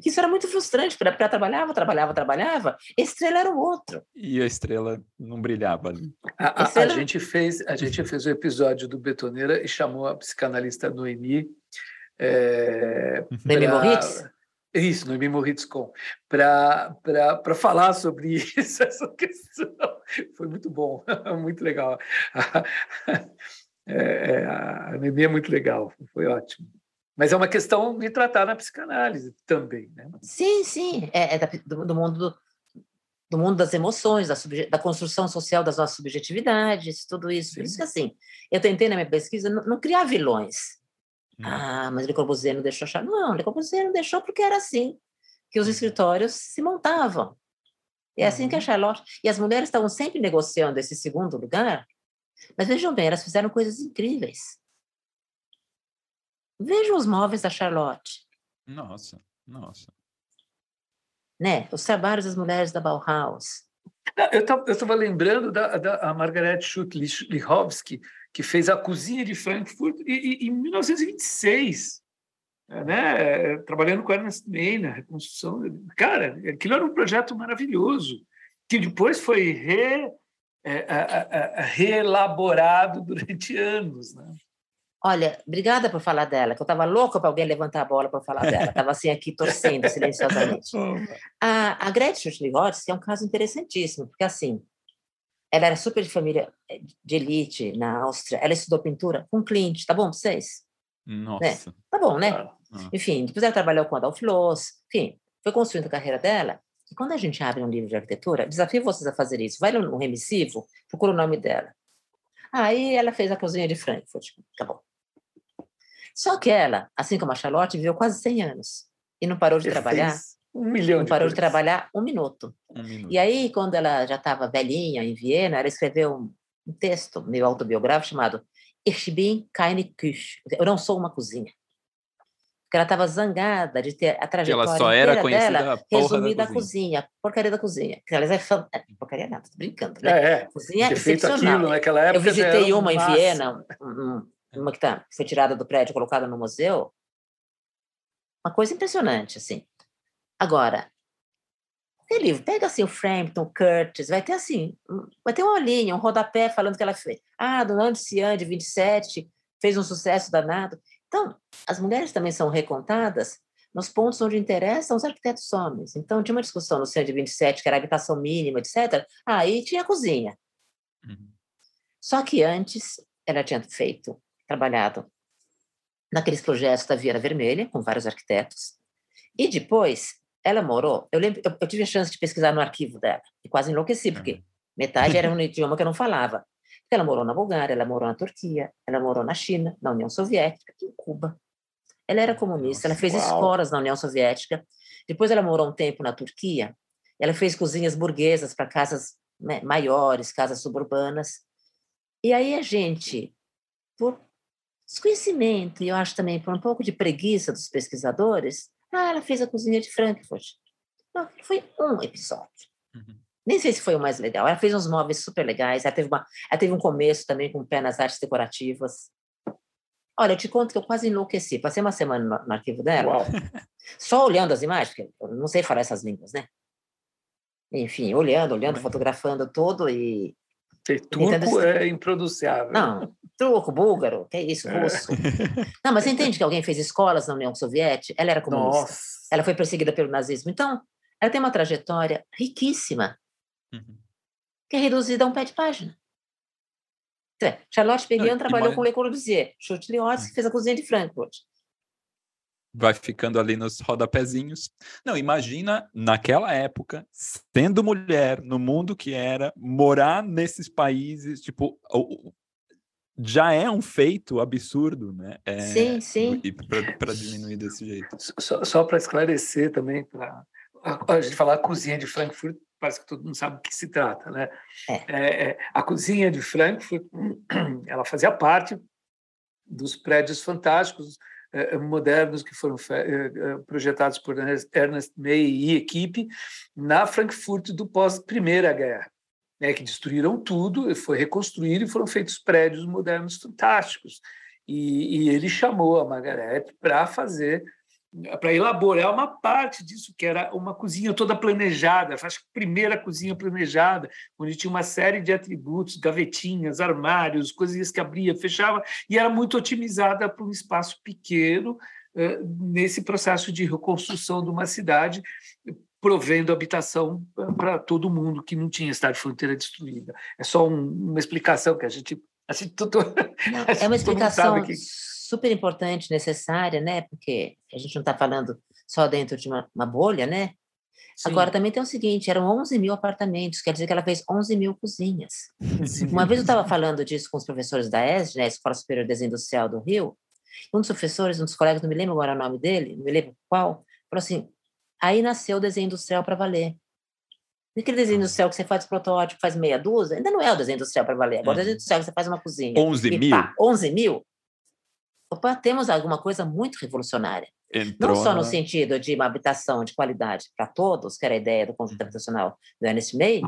E que isso era muito frustrante, porque ela trabalhava, trabalhava, trabalhava, a estrela era o outro. E a estrela não brilhava ali. A, a, estrela... a, gente, fez, a gente fez o episódio do Betoneira e chamou a psicanalista Noemi. É, Noemi pra... Moritz? Isso, Noemi Moritz com, para falar sobre isso, essa questão. Foi muito bom, muito legal. É, é, a Noemi é muito legal, foi ótimo. Mas é uma questão de tratar na psicanálise também, né? Sim, sim. É, é da, do, do, mundo do, do, mundo das emoções, da, da, construção social das nossas subjetividades, tudo isso. Sim. Por isso que, assim, eu tentei na minha pesquisa não, não criar vilões. Hum. Ah, mas Le Corbusier não deixou achar. Não, Le Corbusier não deixou porque era assim que os uhum. escritórios se montavam. É assim uhum. que a Charlotte... E as mulheres estavam sempre negociando esse segundo lugar Mas vejam bem, elas fizeram coisas incríveis. Vejam os móveis da Charlotte. Nossa, nossa. Né? Os trabalhos das mulheres da Bauhaus. Eu estava lembrando da, da Margaret Schutt-Lihovsky, que fez a cozinha de Frankfurt em 1926, né? trabalhando com Ernest May na reconstrução. Cara, aquilo era um projeto maravilhoso, que depois foi re, é, reelaborado durante anos. Né? Olha, obrigada por falar dela, que eu estava louca para alguém levantar a bola para falar dela. Estava assim aqui torcendo silenciosamente. a, a Gretchen Schliotz é um caso interessantíssimo, porque assim, ela era super de família eh, de elite na Áustria. Ela estudou pintura com Klimt, tá bom para vocês? Nossa. Né? Tá bom, né? Ah. Enfim, depois ela trabalhou com Adolf Loos, enfim, foi construindo a carreira dela. E quando a gente abre um livro de arquitetura, desafio vocês a fazer isso. Vai no remissivo, procura o nome dela. Aí ela fez a cozinha de Frankfurt. Acabou. Só que ela, assim como a Charlotte, viveu quase 100 anos e não parou de Ele trabalhar. Um milhão não de parou coisas. de trabalhar um minuto. Um minuto. E aí, quando ela já estava velhinha em Viena, ela escreveu um, um texto meio autobiográfico chamado Ich bin keine Küche. Eu não sou uma cozinha. Porque ela estava zangada de ter a trajetória só era conhecida dela resumida da à cozinha, porcaria da cozinha. Que aliás é fan... é, porcaria nada, tô brincando, né? É, é. Cozinha feito excepcional. aquilo naquela época. Eu visitei uma em máximo. Viena, um- um- uma que tá, foi tirada do prédio, colocada no museu. Uma coisa impressionante, assim. Agora, tem livro, pega assim o Frampton, o Curtis, vai ter assim, vai ter uma linha, um rodapé falando que ela fez. Ah, do ano Cian, de 27, fez um sucesso danado. Então, as mulheres também são recontadas nos pontos onde interessam os arquitetos homens. Então, tinha uma discussão no Cian de 27, que era a habitação mínima, etc. Aí tinha a cozinha. Uhum. Só que antes ela tinha feito, trabalhado naqueles projetos da Viana Vermelha, com vários arquitetos, e depois ela morou. Eu, lembro, eu, eu tive a chance de pesquisar no arquivo dela, e quase enlouqueci, porque metade era um idioma que eu não falava. Ela morou na Bulgária, ela morou na Turquia, ela morou na China, na União Soviética, em Cuba. Ela era comunista, ela fez Uau. escolas na União Soviética. Depois ela morou um tempo na Turquia. Ela fez cozinhas burguesas para casas né, maiores, casas suburbanas. E aí a gente, por desconhecimento, e eu acho também por um pouco de preguiça dos pesquisadores, ah, ela fez a cozinha de Frankfurt. Não, foi um episódio. Uhum. Nem sei se foi o mais legal. Ela fez uns móveis super legais, ela teve, uma, ela teve um começo também com o pé nas artes decorativas. Olha, eu te conto que eu quase enlouqueci. Passei uma semana no, no arquivo dela, Uau. só olhando as imagens, porque eu não sei falar essas línguas, né? Enfim, olhando, olhando, fotografando tudo e Ter turco esse- é impronunciável. Não, turco, búlgaro, que é isso, russo. Não, mas você entende que alguém fez escolas na União Soviética? Ela era comunista. Nossa. Ela foi perseguida pelo nazismo. Então, ela tem uma trajetória riquíssima, Uhum. que é reduzida a um pé de página. Então, é, Charlotte Perriand trabalhou mais- com Le Corbusier, Schultz Liotz, que fez a cozinha de Frankfurt. Vai ficando ali nos rodapézinhos. Não, imagina naquela época, sendo mulher, no mundo que era, morar nesses países, tipo, já é um feito absurdo, né? É, Sim, sim. E para diminuir desse jeito. Só, só para esclarecer também, para a gente falar cozinha de Frankfurt, parece que todo mundo sabe do que se trata, né? É. é, a cozinha de Frankfurt, ela fazia parte dos prédios fantásticos modernos que foram eh, eh, projetados por Ernest May e equipe na Frankfurt do pós Primeira Guerra, né, que destruíram tudo, foi reconstruído e foram feitos prédios modernos fantásticos. E, e ele chamou a Margaret para fazer para elaborar uma parte disso, que era uma cozinha toda planejada, acho que a primeira cozinha planejada, onde tinha uma série de atributos, gavetinhas, armários, coisinhas que abria, fechava, e era muito otimizada para um espaço pequeno, eh, nesse processo de reconstrução de uma cidade, provendo habitação para todo mundo que não tinha cidade fronteira destruída. É só um- uma explicação que a gente. A gente Não, Acho é que uma explicação super importante, necessária, né? Porque a gente não está falando só dentro de uma, uma bolha, né? Agora, também tem o seguinte, eram 11 mil apartamentos, quer dizer que ela fez 11 mil cozinhas. Uma vez eu estava falando disso com os professores da ESD, né, Escola Superior de Desenho Industrial do Rio, um dos professores, um dos colegas, não me lembro agora o nome dele, não me lembro qual, falou assim, aí nasceu o desenho industrial para valer. Aquele desenho industrial que você faz protótipo, faz meia dúzia, ainda não é o desenho industrial para valer. Agora, o desenho industrial que você faz uma cozinha. 11 mil? Pá, 11 mil? Opa, temos alguma coisa muito revolucionária. Entrou não só no sentido de uma habitação de qualidade para todos, que era a ideia do conjunto habitacional do Ernest May,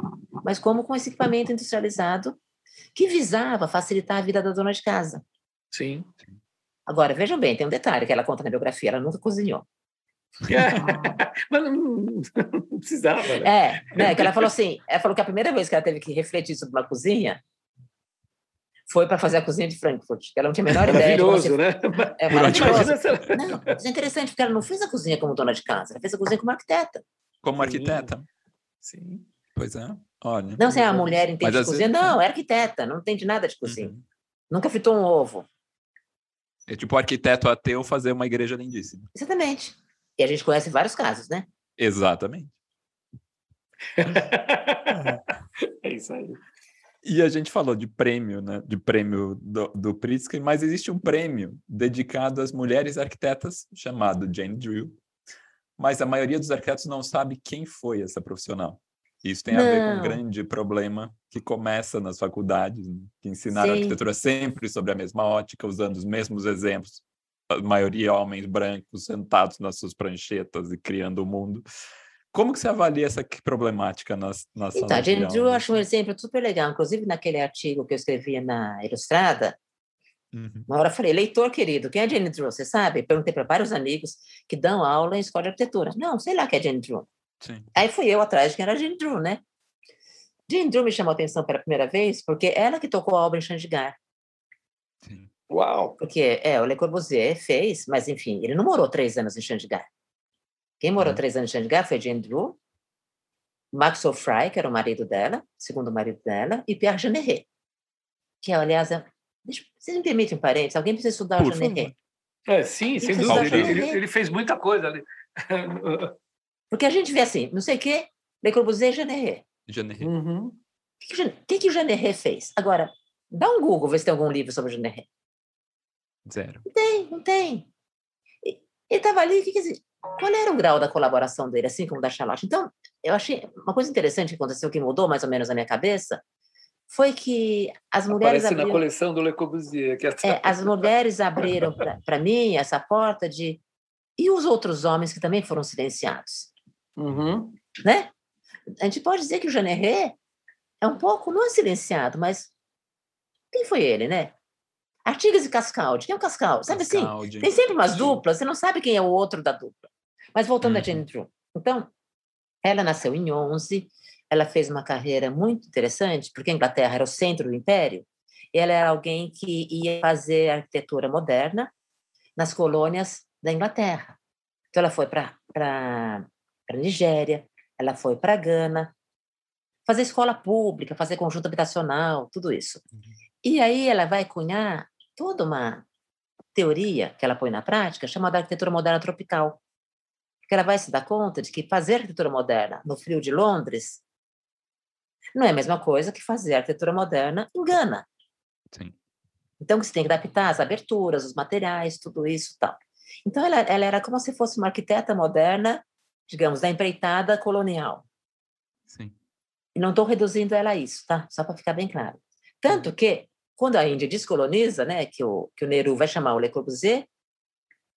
mas como com esse equipamento industrializado que visava facilitar a vida da dona de casa. Sim. Agora, vejam bem, tem um detalhe que ela conta na biografia, ela nunca cozinhou. Mas não, não precisava. Né? É, né, que ela falou assim, ela falou que a primeira vez que ela teve que refletir sobre uma cozinha foi para fazer a cozinha de Frankfurt, que ela não tinha a menor ideia. Maravilhoso, né? É maravilhoso. Não, mas é interessante porque ela não fez a cozinha como dona de casa, ela fez a cozinha como arquiteta. Como arquiteta? Sim. Pois é. Olha. Não, se é a mulher entende de cozinha, vezes... não, é arquiteta, não entende nada de cozinha. Uhum. Nunca fritou um ovo. É tipo o arquiteto ateu fazer uma igreja lindíssima. Exatamente. E a gente conhece vários casos, né? Exatamente. é isso aí. E a gente falou de prêmio, né? De prêmio do, do Pritzker, mas existe um prêmio dedicado às mulheres arquitetas chamado Jane Drew. Mas a maioria dos arquitetos não sabe quem foi essa profissional. Isso tem não. a ver com um grande problema que começa nas faculdades, né? que ensinaram arquitetura sempre sobre a mesma ótica, usando os mesmos exemplos. A maioria homens brancos sentados nas suas pranchetas e criando o mundo. Como que você avalia essa problemática nas, nas então, a Jane Drew eu acho um exemplo super legal. Inclusive, naquele artigo que eu escrevi na Ilustrada, uhum. uma hora eu falei, leitor querido, quem é Jane Drew? Você sabe? Perguntei para vários amigos que dão aula em escola de arquitetura. Não, sei lá quem é Jane Drew. Sim. Aí fui eu atrás de quem era Jane Drew, né? Jane Drew me chamou a atenção pela primeira vez porque ela que tocou a obra em Chandigarh. Sim. Uau! Porque, é, o Le Corbusier fez, mas, enfim, ele não morou três anos em Chandigarh. Quem morou uhum. três anos em Chandigarh foi Jane Drew, Maxwell Fry, que era o marido dela, segundo marido dela, e Pierre Jeanneret, que, aliás, é, deixa, vocês me permitem um parênteses, alguém precisa estudar Por o Jeanneret. É, sim, sem dúvida. Ele, ele, fez muita coisa ali. Porque a gente vê assim, não sei o quê, Le Corbusier e Jeanneret. Jeanneret. Uhum. O que, que, que o Jeanneret fez? Agora, dá um Google, vê se tem algum livro sobre o Jeanneret. Zero. Não tem, não tem. Ele estava ali, o que quer dizer? Qual era o grau da colaboração dele, assim como da Charlotte? Então, eu achei uma coisa interessante que aconteceu, que mudou mais ou menos a minha cabeça, foi que as mulheres Aparece abriram, na coleção do Le Corbusier. Que é, é as mulheres abriram para mim essa porta de... E os outros homens que também foram silenciados? Uhum. Né? A gente pode dizer que o Jeanneret é um pouco, não é silenciado, mas quem foi ele, né? Artigas e Cascaldi. Quem é o Cascaldi? Sabe assim? Cascaldi. assim? Tem sempre umas duplas, você não sabe quem é o outro da dupla. Mas voltando uhum. a Jane Drew. Então, ela nasceu em 11, ela fez uma carreira muito interessante, porque a Inglaterra era o centro do império, e ela era alguém que ia fazer arquitetura moderna nas colônias da Inglaterra. Então, ela foi para a Nigéria, ela foi para Gana, fazer escola pública, fazer conjunto habitacional, tudo isso. Uhum. E aí ela vai cunhar toda uma teoria que ela põe na prática chamada arquitetura moderna tropical. Que ela vai se dar conta de que fazer arquitetura moderna no frio de Londres não é a mesma coisa que fazer arquitetura moderna em Gana. Sim. Então, você tem que adaptar as aberturas, os materiais, tudo isso tal. Então, ela, ela era como se fosse uma arquiteta moderna, digamos, da empreitada colonial. Sim. E não estou reduzindo ela a isso, tá? Só para ficar bem claro. Tanto uhum. que quando a Índia descoloniza, né, que o, que o Nehru vai chamar o Le Corbusier,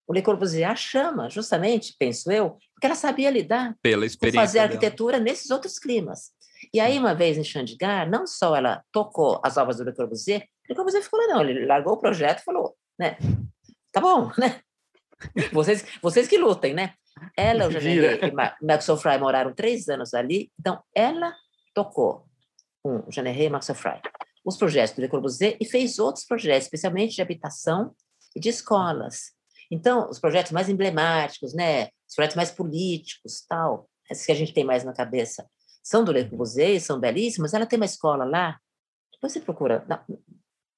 o Le Corbusier a chama, justamente, penso eu, porque ela sabia lidar Pela experiência fazer arquitetura nesses outros climas. E aí, uma vez em Chandigarh, não só ela tocou as obras do Le Corbusier, o Le Corbusier ficou lá, não, ele largou o projeto e falou, né, tá bom, né, vocês, vocês que lutem, né. Ela, o Janeiro e Maxwell Fry moraram três anos ali, então ela tocou com o Janeiro e Maxwell Fry os projetos do Le Corbusier e fez outros projetos, especialmente de habitação e de escolas. Então, os projetos mais emblemáticos, né, os projetos mais políticos, tal, esses que a gente tem mais na cabeça, são do Le Corbusier, são belíssimos. Ela tem uma escola lá, depois você procura. Não,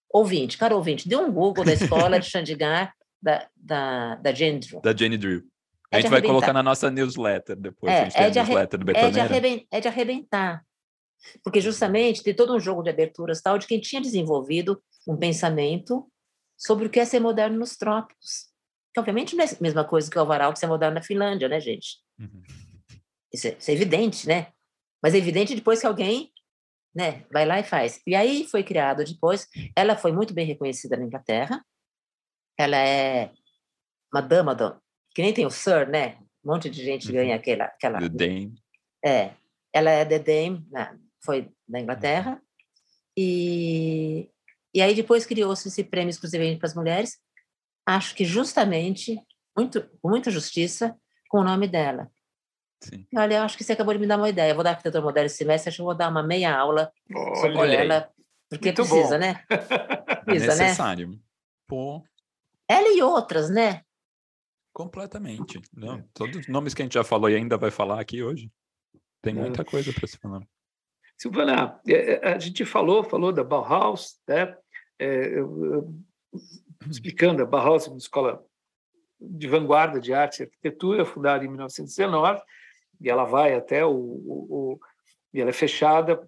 ouvinte, cara ouvinte, dê um Google da escola de Chandigarh da, da, da Jane Drew. Da Jane Drew. É a gente vai colocar na nossa newsletter depois. É, é, de newsletter do é, de é de arrebentar. Porque justamente tem todo um jogo de aberturas tal de quem tinha desenvolvido um pensamento sobre o que é ser moderno nos trópicos. Que obviamente não é a mesma coisa que o Alvaral que ser moderno na Finlândia, né, gente? Uhum. Isso, é, isso, é, evidente, né? Mas é evidente depois que alguém né, vai lá e faz. E aí foi criado depois, ela foi muito bem reconhecida na Inglaterra, ela é uma dama, do, que nem tem o Sir, né? Um monte de gente ganha uhum. aquela... aquela The Dame. É, ela é The Dame, né, foi da Inglaterra, uhum. e, e aí depois criou-se esse prêmio exclusivamente para as mulheres, acho que justamente, muito, com muita justiça, com o nome dela. Sim. Olha, eu acho que você acabou de me dar uma ideia. Eu vou dar arquitetura moderna esse semestre, acho que eu vou dar uma meia aula sobre Olha ela, aí. porque Muito precisa, bom. né? Precisa, é necessário. Né? Pô. Ela e outras, né? Completamente. Não, todos os nomes que a gente já falou e ainda vai falar aqui hoje. Tem muita coisa para se falar. Silvana, é, é, a gente falou, falou da Bauhaus, né? É, explicando, a Bauhaus é uma escola de vanguarda de arte e arquitetura, fundada em 1919, e ela vai até o, o, o e ela é fechada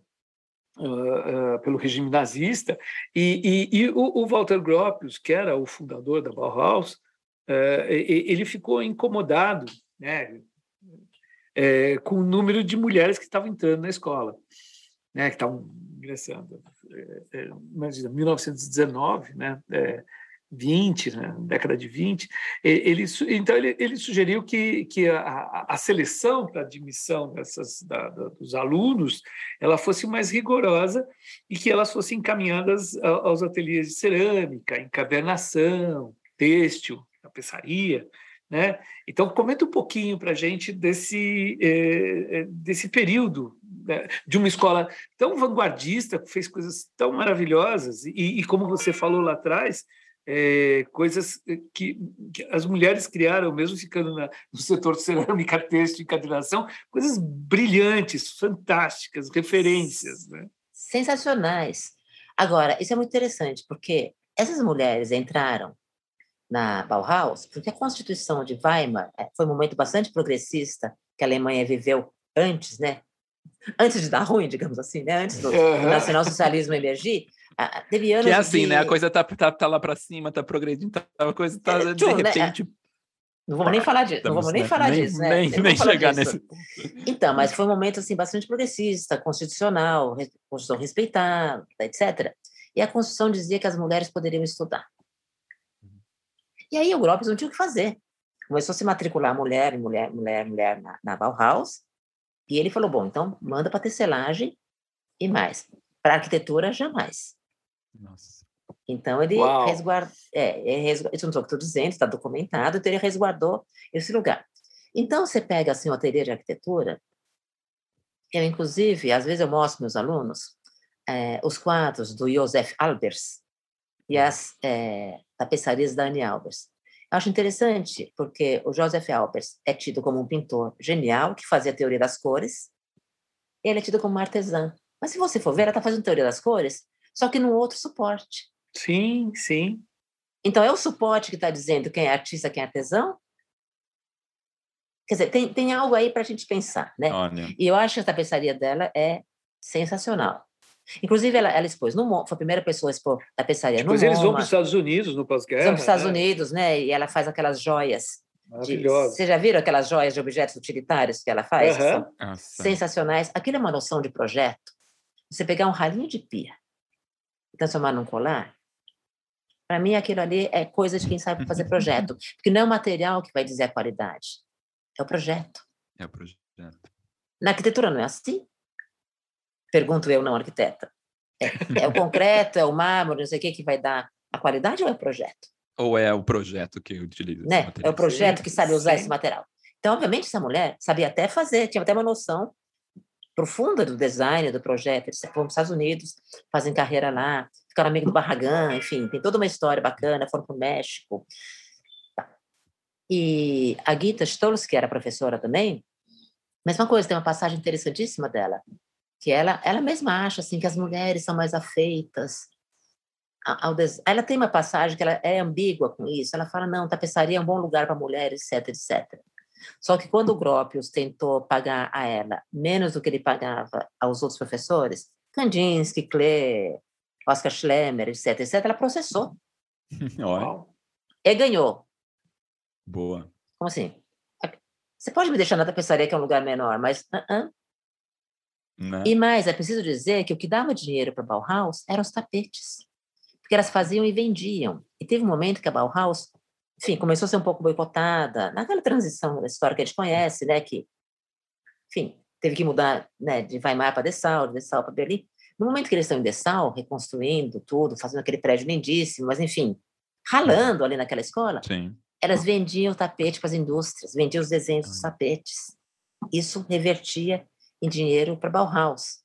uh, uh, pelo regime nazista e, e, e o, o, Walter Gropius, que era o fundador da Bauhaus, uh, ele ficou incomodado, né, é, com o número de mulheres que estavam entrando na escola, né, que estavam ingressando. É, é, imagina, 1919, né, é, 20, né, década de 20, ele, então ele, ele sugeriu que, que a, a seleção para admissão dessas, da, da, dos alunos ela fosse mais rigorosa e que elas fossem encaminhadas aos ateliês de cerâmica, encadernação, têxtil, tapeçaria, né? Então comenta um pouquinho para a gente desse eh, desse período né, de uma escola tão vanguardista que fez coisas tão maravilhosas e, e como você falou lá atrás é, coisas que, que, as mulheres criaram, mesmo ficando na, no setor de cerâmica, texto e encadernação, coisas brilhantes, fantásticas, referências. Né? Sensacionais. Agora, isso é muito interessante, porque essas mulheres entraram na Bauhaus porque a Constituição de Weimar é, foi um momento bastante progressista que a Alemanha viveu antes, né? Antes de dar ruim, digamos assim, né? Antes do, uhum. nacionalsocialismo emergir, teve anos que é assim, de... né? A coisa tá, tá, tá lá para cima, tá progredindo, tá, a coisa tá é, de né? repente. Né? Não vamos nem falar disso, não vamos nem falar nem, disso, né? Nem, nem, nem chegar disso. nesse. Então, mas foi um momento assim bastante progressista, constitucional, Constituição respeitada, etc. E a Constituição dizia que as mulheres poderiam estudar. E aí o Gropius não tinha o que fazer. Começou a se matricular mulher, mulher, mulher, mulher na, na Bauhaus. E ele falou: bom, então manda para tecelagem e mais. Para arquitetura, jamais. Nossa. Então ele resguardou, é, resguard... isso não sou o que estou dizendo, está documentado, então ele resguardou esse lugar. Então você pega assim o ateliê de arquitetura, eu inclusive, às vezes eu mostro meus alunos é, os quadros do Josef Albers e as é, tapeçarias da Anne Albers. Eu acho interessante porque o Joseph Albers é tido como um pintor genial que fazia a teoria das cores, ele é tido como um artesã. Mas se você for ver, ela está fazendo teoria das cores só que no outro suporte. Sim, sim. Então, é o suporte que está dizendo quem é artista, quem é artesão? Quer dizer, tem, tem algo aí para a gente pensar, né? Olha. E eu acho que a tapeçaria dela é sensacional. Inclusive, ela, ela expôs no foi a primeira pessoa a expor tapeçaria Depois no eles vão para os Estados Unidos no pós-guerra. Vão para os Estados né? Unidos, né? E ela faz aquelas joias. Maravilhosa. Vocês já viram aquelas joias de objetos utilitários que ela faz? Uhum. São sensacionais. Aquilo é uma noção de projeto. Você pegar um ralinho de pia, transformar num colar, para mim aquilo ali é coisa de quem sabe fazer projeto, porque não é o material que vai dizer a qualidade, é o projeto. É o projeto. Na arquitetura não é assim? Pergunto eu, não arquiteta. É, é o concreto, é o mármore, não sei o que que vai dar a qualidade ou é o projeto? Ou é o projeto que utiliza né? É o projeto que sabe usar sim. esse material. Então, obviamente, essa mulher sabia até fazer, tinha até uma noção profunda do design, do projeto. Eles foram para os Estados Unidos, fazem carreira lá, ficaram amigos do Barragan, enfim, tem toda uma história bacana, foram para o México. E a Gita Stolz, que era professora também, mesma coisa, tem uma passagem interessantíssima dela, que ela, ela mesma acha assim que as mulheres são mais afeitas ao design. Ela tem uma passagem que ela é ambígua com isso, ela fala, não, tapeçaria é um bom lugar para mulheres, etc, etc. Só que quando o Gropius tentou pagar a ela menos do que ele pagava aos outros professores, Kandinsky, Klee, Oscar Schlemmer, etc., etc., ela processou. Olha. E ganhou. Boa. Como assim? Você pode me deixar na tapeçaria, que é um lugar menor, mas... Uh -uh. Né? E mais, é preciso dizer que o que dava dinheiro para a Bauhaus eram os tapetes, porque elas faziam e vendiam. E teve um momento que a Bauhaus, enfim, começou a ser um pouco boicotada, naquela transição da história que a gente conhece, né, que, enfim, teve que mudar né, de Weimar para Dessau, de Dessau para Berlim. No momento que eles estão em Dessau, reconstruindo tudo, fazendo aquele prédio lindíssimo, mas enfim, ralando ali naquela escola, Sim. elas vendiam tapete para as indústrias, vendiam os desenhos dos tapetes. Isso revertia em dinheiro para Bauhaus.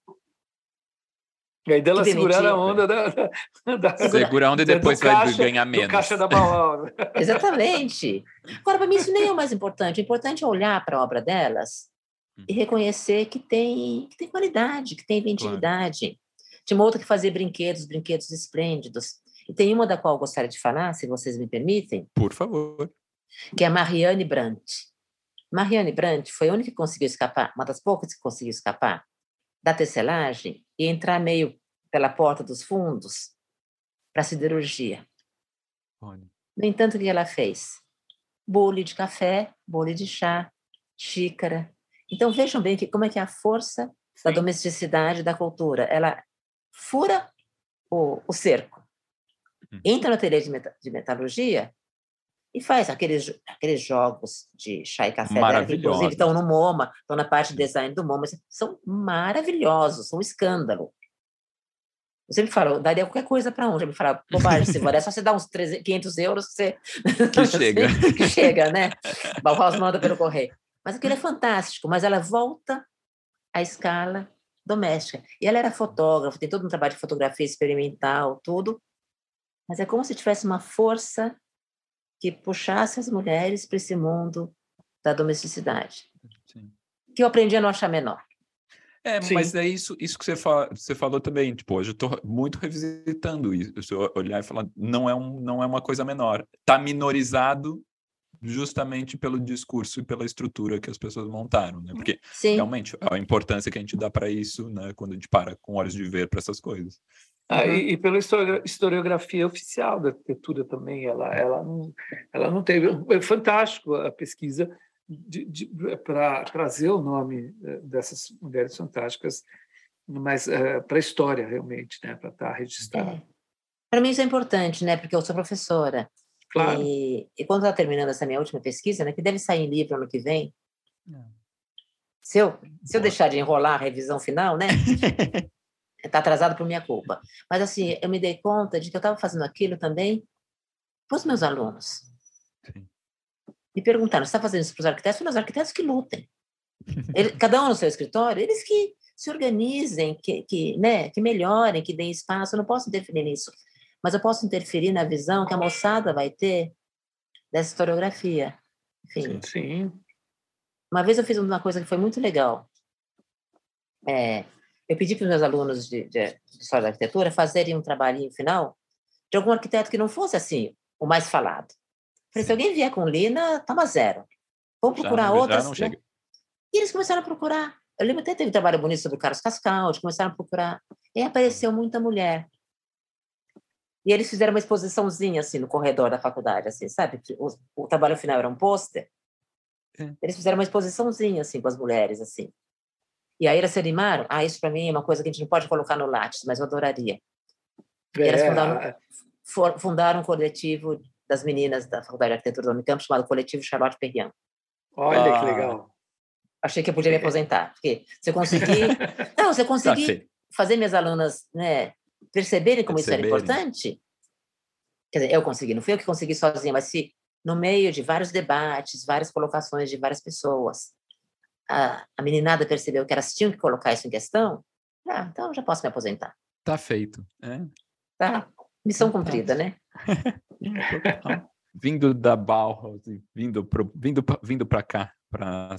E aí dela segurar a onda da, da, da Segura a onda e depois vai caixa, ganhar menos. caixa da Bauhaus. Exatamente. Agora, para mim, isso nem é o mais importante. O importante é olhar para a obra delas e hum. reconhecer que tem, que tem qualidade, que tem inventividade. Claro. Tinha uma outra que fazia brinquedos, brinquedos esplêndidos. E tem uma da qual eu gostaria de falar, se vocês me permitem. Por favor. Que é a Marianne Brandt. Marianne Brandt foi a única que conseguiu escapar, uma das poucas que conseguiu escapar da tecelagem e entrar meio pela porta dos fundos para a siderurgia. Olha. No entanto, o que ela fez? Bole de café, bole de chá, xícara. Então vejam bem que como é que é a força Sim. da domesticidade da cultura. Ela fura o, o cerco, uhum. entra no ateliê de, de metalurgia e faz aqueles, aqueles jogos de chá e café dela, que inclusive estão no MoMA, estão na parte de design do MoMA, são maravilhosos, são um escândalo. Eu sempre falo, daria qualquer coisa para onde? Eu me falo, bobagem, se for, é só você dar uns 300, 500 euros que você... Que chega. que chega, né? Bauhaus manda pelo correio. Mas aquilo é fantástico, mas ela volta à escala doméstica. E ela era fotógrafa, tem todo um trabalho de fotografia experimental, tudo, mas é como se tivesse uma força que puxasse as mulheres para esse mundo da domesticidade. Sim. Que eu aprendi a não achar menor. É, Sim. mas é isso, isso que você, fala, você falou também. Tipo, hoje eu estou muito revisitando isso. Se eu olhar e falar, não é, um, não é uma coisa menor. Está minorizado justamente pelo discurso e pela estrutura que as pessoas montaram, né? Porque Sim. realmente a importância que a gente dá para isso, né? Quando a gente para com olhos de ver para essas coisas. Ah, uhum. e, e, pela historiografia oficial da arquitetura também, ela, ela, não, ela não teve. É fantástico a pesquisa para trazer o nome eh, dessas mulheres fantásticas, mas é, para a história, realmente, né, para estar tá registrado. É. Para mim isso é importante, né, porque eu sou professora. Claro. E, e quando está terminando essa minha última pesquisa, né, que deve sair em livro ano que vem, é. se eu, se eu deixar de enrolar a revisão final, né? está atrasado por minha culpa. Mas, assim, eu me dei conta de que eu estava fazendo aquilo também para os meus alunos. Sim. Me perguntaram, você está fazendo isso para os arquitetos? Para os arquitetos que lutem. Ele, cada um no seu escritório, eles que se organizem, que, que, né, que melhorem, que deem espaço. Eu não posso interferir nisso. Mas eu posso interferir na visão que a moçada vai ter dessa historiografia. Enfim. Sim. Uma vez eu fiz uma coisa que foi muito legal. É, eu pedi para os meus alunos de, de, de, História da Arquitetura fazerem um trabalhinho final de algum arquiteto que não fosse assim, o mais falado. Falei, se alguém vier com Lina, toma zero. Vamos procurar já, outras. Já né? E eles começaram a procurar. Eu lembro até teve um trabalho bonito sobre o Carlos Cascaldi, começaram a procurar. E apareceu muita mulher. E eles fizeram uma exposiçãozinha assim no corredor da faculdade, assim, sabe? O, o trabalho final era um pôster. É. Eles fizeram uma exposiçãozinha assim com as mulheres, assim. E aí elas se animaram. Ah, isso para mim é uma coisa que a gente não pode colocar no Lattes, mas eu adoraria. E elas é. fundaram, for, fundaram um coletivo das meninas da Faculdade de Arquitetura do Unicamp chamado Coletivo Charlotte Perriand. Olha ah. que legal. Achei que eu podia me aposentar, porque se eu conseguir... não, se eu conseguir fazer minhas alunas né, perceberem como Perceberem. isso era importante, quer dizer, eu consegui, não fui eu que consegui sozinha, mas se no meio de vários debates, várias colocações de várias pessoas, a, a meninada percebeu que elas tinham que colocar isso em questão, ah, então já posso me aposentar. Tá feito. É. Tá. Missão tá. cumprida, né? vindo da Bauhaus, vindo pro, vindo vindo para cá, para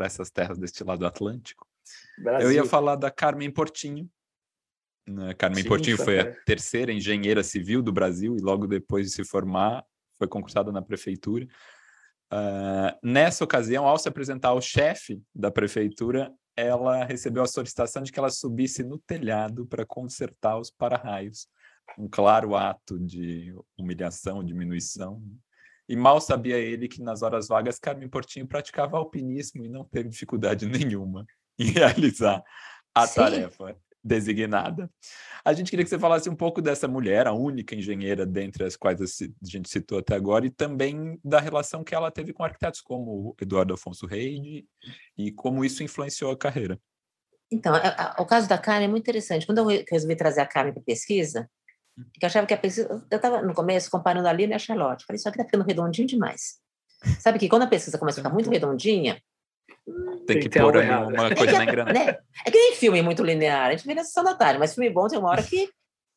essas terras deste lado Atlântico. Brasil. Eu ia falar da Carmen Portinho. Né? Carmen Sim, Portinho foi a terceira engenheira civil do Brasil e logo depois de se formar foi concursada na prefeitura. Uh, nessa ocasião, ao se apresentar ao chefe da prefeitura, ela recebeu a solicitação de que ela subisse no telhado para consertar os para-raios. Um claro ato de humilhação, diminuição. E mal sabia ele que nas horas vagas Carmen Portinho praticava alpinismo e não teve dificuldade nenhuma em realizar a Sim. tarefa designada. A gente queria que você falasse um pouco dessa mulher, a única engenheira dentre as quais a gente citou até agora, e também da relação que ela teve com arquitetos como Eduardo Afonso Reide e como isso influenciou a carreira. Então, a, a, o caso da Karen é muito interessante. Quando eu resolvi trazer a Karen para pesquisa, hum. eu achava que a pesquisa. Eu estava no começo comparando a Lina e a Charlotte. Falei, isso aqui está ficando redondinho demais. Sabe que quando a pesquisa começa a ficar muito redondinha, tem que pôr uma coisa na engrenagem. Né? É que nem filme muito linear, a gente vê na sessão da tarde, mas filme bom tem uma hora que,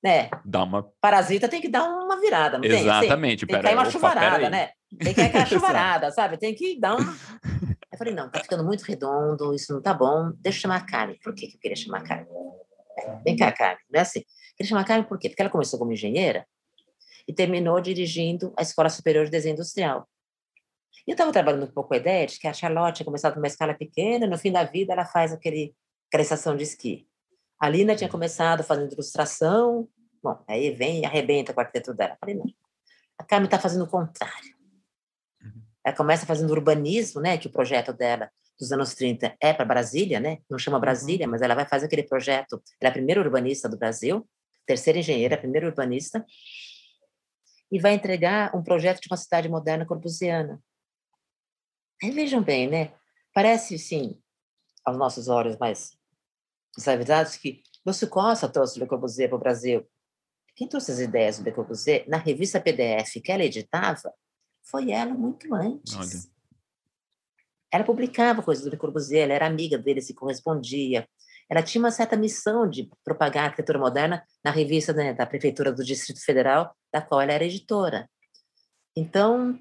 né? Dá uma... Parasita tem que dar uma virada, não Exatamente, tem? Tem, tem que cair uma chuvarada, né? Tem que cair aquela chuvarada, sabe? Tem que dar um... Eu falei, não, tá ficando muito redondo, isso não tá bom, deixa eu chamar a Karen. Por que, que eu queria chamar a Karen? Vem cá, Karen, não é assim. Eu queria chamar a Karen por quê? Porque ela começou como engenheira e terminou dirigindo a Escola Superior de Desenho Industrial. E eu estava trabalhando um pouco com a ideia de que a Charlotte tinha começado numa escala pequena, no fim da vida ela faz aquele, aquela estação de esqui. A Lina tinha começado fazendo ilustração, bom, aí vem e arrebenta com a arquitetura dela. Eu falei, não, a Carmen está fazendo o contrário. Uhum. Ela começa fazendo urbanismo, né, que o projeto dela dos anos 30 é para Brasília, né? Não chama Brasília, uhum. mas ela vai fazer aquele projeto. Ela é a primeira urbanista do Brasil, terceira engenheira, primeira urbanista, e vai entregar um projeto de uma cidade moderna corbusiana. Aí vejam bem, né? Parece, sim, aos nossos olhos, é verdade que Lúcio Costa trouxe o Le Corbusier para o Brasil. Quem trouxe as ideias do Le Corbusier na revista PDF que ela editava foi ela muito antes. Olha. Ela publicava coisas do Le Corbusier, ela era amiga dele, se correspondia. Ela tinha uma certa missão de propagar a arquitetura moderna na revista né, da Prefeitura do Distrito Federal, da qual ela era editora. Então,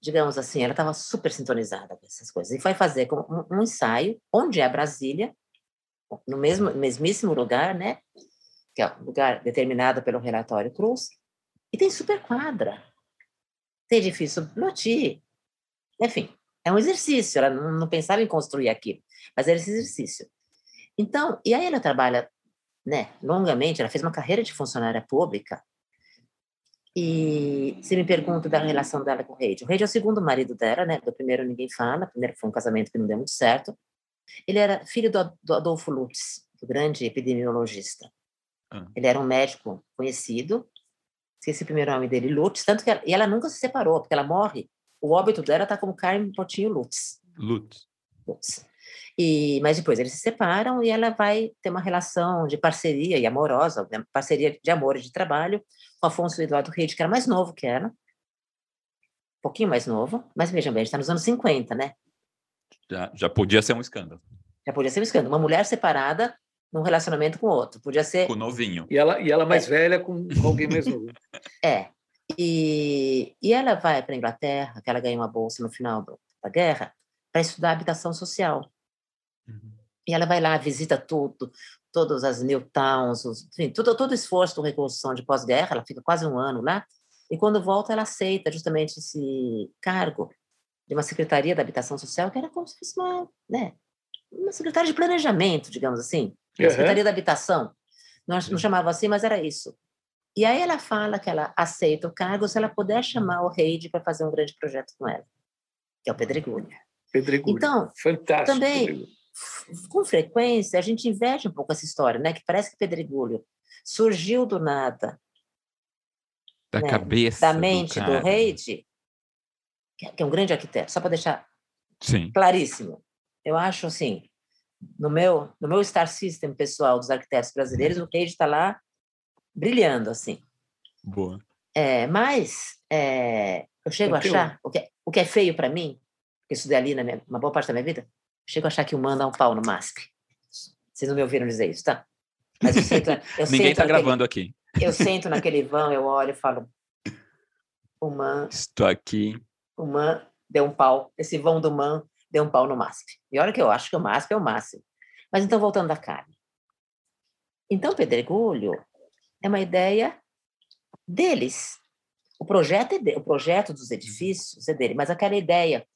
digamos assim, ela estava super sintonizada com essas coisas. E foi fazer um, um ensaio, onde é Brasília, no mesmo mesmíssimo lugar, né? Que é o lugar determinado pelo relatório Cruz, e tem super quadra. Tem edifício Loti. Enfim, é um exercício. Ela não, não pensava em construir aquilo, mas era esse exercício. Então, e aí ela trabalha né, longamente, ela fez uma carreira de funcionária pública, e se me pergunta da relação dela com o Reid, o Reid é o segundo marido dela, né? Do primeiro ninguém fala, primeiro foi um casamento que não deu muito certo. Ele era filho do, do Adolfo Lutz, o grande epidemiologista. Ah. Ele era um médico conhecido, esqueci o primeiro nome dele, Lutz, tanto que ela, e ela nunca se separou, porque ela morre, o óbito dela está como Carmen Potinho Lutz. Lutz. Lutz. E, mas depois eles se separam e ela vai ter uma relação de parceria e amorosa, né, parceria de amor e de trabalho com Afonso Eduardo Reis, que era mais novo que ela, um pouquinho mais novo, mas vejam bem, a gente está nos anos 50, né? Já, já podia ser um escândalo. Já podia ser um escândalo. Uma mulher separada num relacionamento com outro. Podia ser. Com o novinho. E ela, e ela mais é. velha com, com alguém mais novo. é. E, e ela vai para a Inglaterra, que ela ganha uma bolsa no final do, da guerra, para estudar habitação social. Uhum. E ela vai lá, visita tudo, todas as new towns, enfim, todo, todo o esforço de reconstrução de pós-guerra, ela fica quase um ano lá, e quando volta ela aceita justamente esse cargo de uma secretaria da habitação social, que era como se fosse uma, né, uma secretaria de planejamento, digamos assim, uhum. secretaria da habitação. Não, não chamava assim, mas era isso. E aí ela fala que ela aceita o cargo se ela puder chamar o Reide para fazer um grande projeto com ela, que é o Pedregulho. Pedregulho. Então, Fantástico, também com frequência, a gente inveja um pouco essa história, né? Que parece que Pedregulho surgiu do nada. Da né? cabeça. Da mente do, do Reide, que é um grande arquiteto, só para deixar Sim. claríssimo. Eu acho assim, no meu, no meu Star System pessoal dos arquitetos brasileiros, o Reide está lá brilhando, assim. Boa. É, mas é, eu chego a achar, o que, é, o que é feio para mim, que estudei ali na minha, uma boa parte da minha vida, Chego a achar que o Man dá um pau no MASP. Vocês não me ouviram dizer isso, tá? Mas eu sento, eu Ninguém está gravando aqui. Eu sento naquele vão, eu olho e falo: o Man. Estou aqui. O Man deu um pau. Esse vão do Man deu um pau no MASP. E olha que eu acho que o MASP é o máximo. Mas então, voltando da carne. Então, pedregulho é uma ideia deles. O projeto, é de, o projeto dos edifícios é dele, mas aquela ideia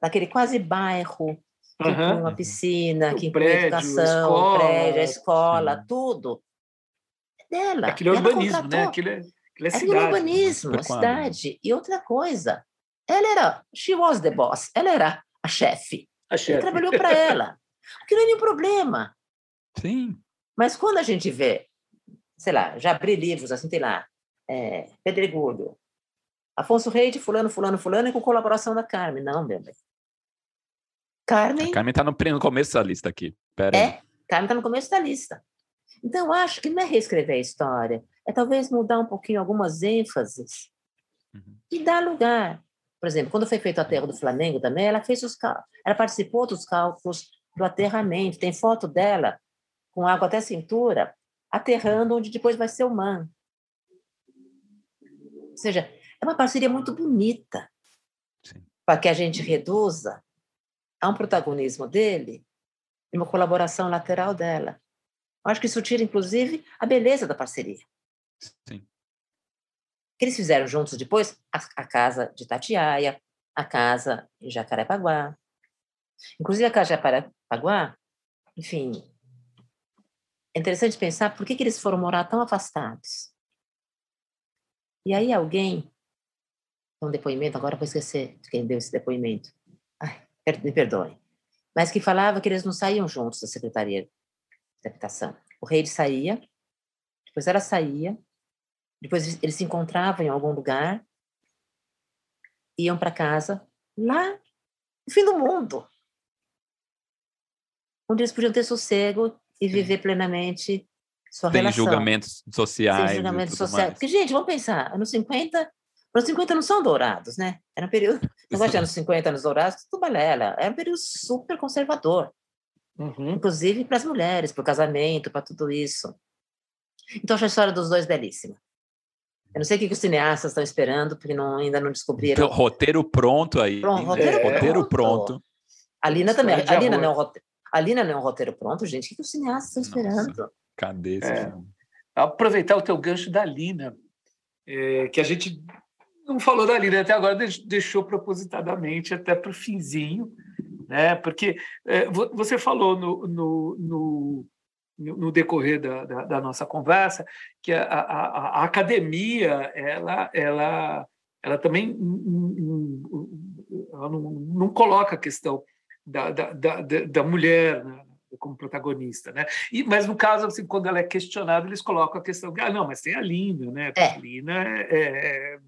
daquele quase bairro, que uhum. uma piscina, que inclui educação, escola, prédio, a escola, sim. tudo. É dela. Aquilo é urbanismo, né? Aquilo é, aquilo é cidade. Aquilo é urbanismo, a cidade. E outra coisa, ela era, she was the boss, ela era a chefe. A chefe. trabalhou para ela. O que não é nenhum problema. Sim. Mas quando a gente vê, sei lá, já abri livros, assim, tem lá, é, Pedregulho, Afonso Reis, fulano, fulano, fulano, e com colaboração da Carmen. Não, meu bem. Carmen... A Carmen está no, no começo da lista aqui. Pera é, aí. Carmen está no começo da lista. Então, eu acho que não é reescrever a história, é talvez mudar um pouquinho algumas ênfases uhum. e dar lugar. Por exemplo, quando foi feito o aterro do Flamengo também, ela fez os ela participou dos cálculos do aterramento. Tem foto dela com água até a cintura, aterrando onde depois vai ser o man. Ou seja, é uma parceria muito bonita para que a gente reduza a um protagonismo dele e uma colaboração lateral dela. Eu acho que isso tira, inclusive, a beleza da parceria. Sim. Que eles fizeram juntos depois a, a casa de Tatiaia, a casa em Jacarepaguá. Inclusive, a casa de Jacarepaguá, enfim, é interessante pensar por que, que eles foram morar tão afastados. E aí alguém, um depoimento, agora vou esquecer de quem deu esse depoimento, Ai, me perdoe, mas que falava que eles não saíam juntos da Secretaria de Habitação. O rei saía, depois ela saía, depois eles se encontravam em algum lugar, iam para casa, lá no fim do mundo, onde eles podiam ter sossego e viver plenamente sua Sem relação. julgamentos sociais. Sem julgamentos sociais. Porque, gente, vamos pensar, anos 50, anos 50 não são dourados, né? Era um período, negócio de anos 50, anos dourados, tudo balela. Era um período super conservador. Uhum. Inclusive para as mulheres, para o casamento, para tudo isso. Então, acho a história dos dois belíssima. Eu não sei o que, os cineastas estão esperando, porque não, ainda não descobriram. Então, roteiro pronto aí. Pronto, roteiro, é, roteiro pronto. A Lina também. A Lina, não é um roteiro, a Lina não é um roteiro pronto, gente. O que, que os cineastas estão esperando? Nossa, cadê esse é, Aproveitar o teu gancho da Lina, é, que a gente não falou da Lina até agora, deixou propositadamente até para o finzinho, né? porque é, você falou no, no, no no decorrer da, da, da, nossa conversa, que a, a, a, academia ela, ela, ela também ela não, não coloca a questão da, da, da, da mulher né, como protagonista, né? E, mas no caso, assim, quando ela é questionada, eles colocam a questão que, ah, não, mas tem a Lina, né? É. A Lina é, é,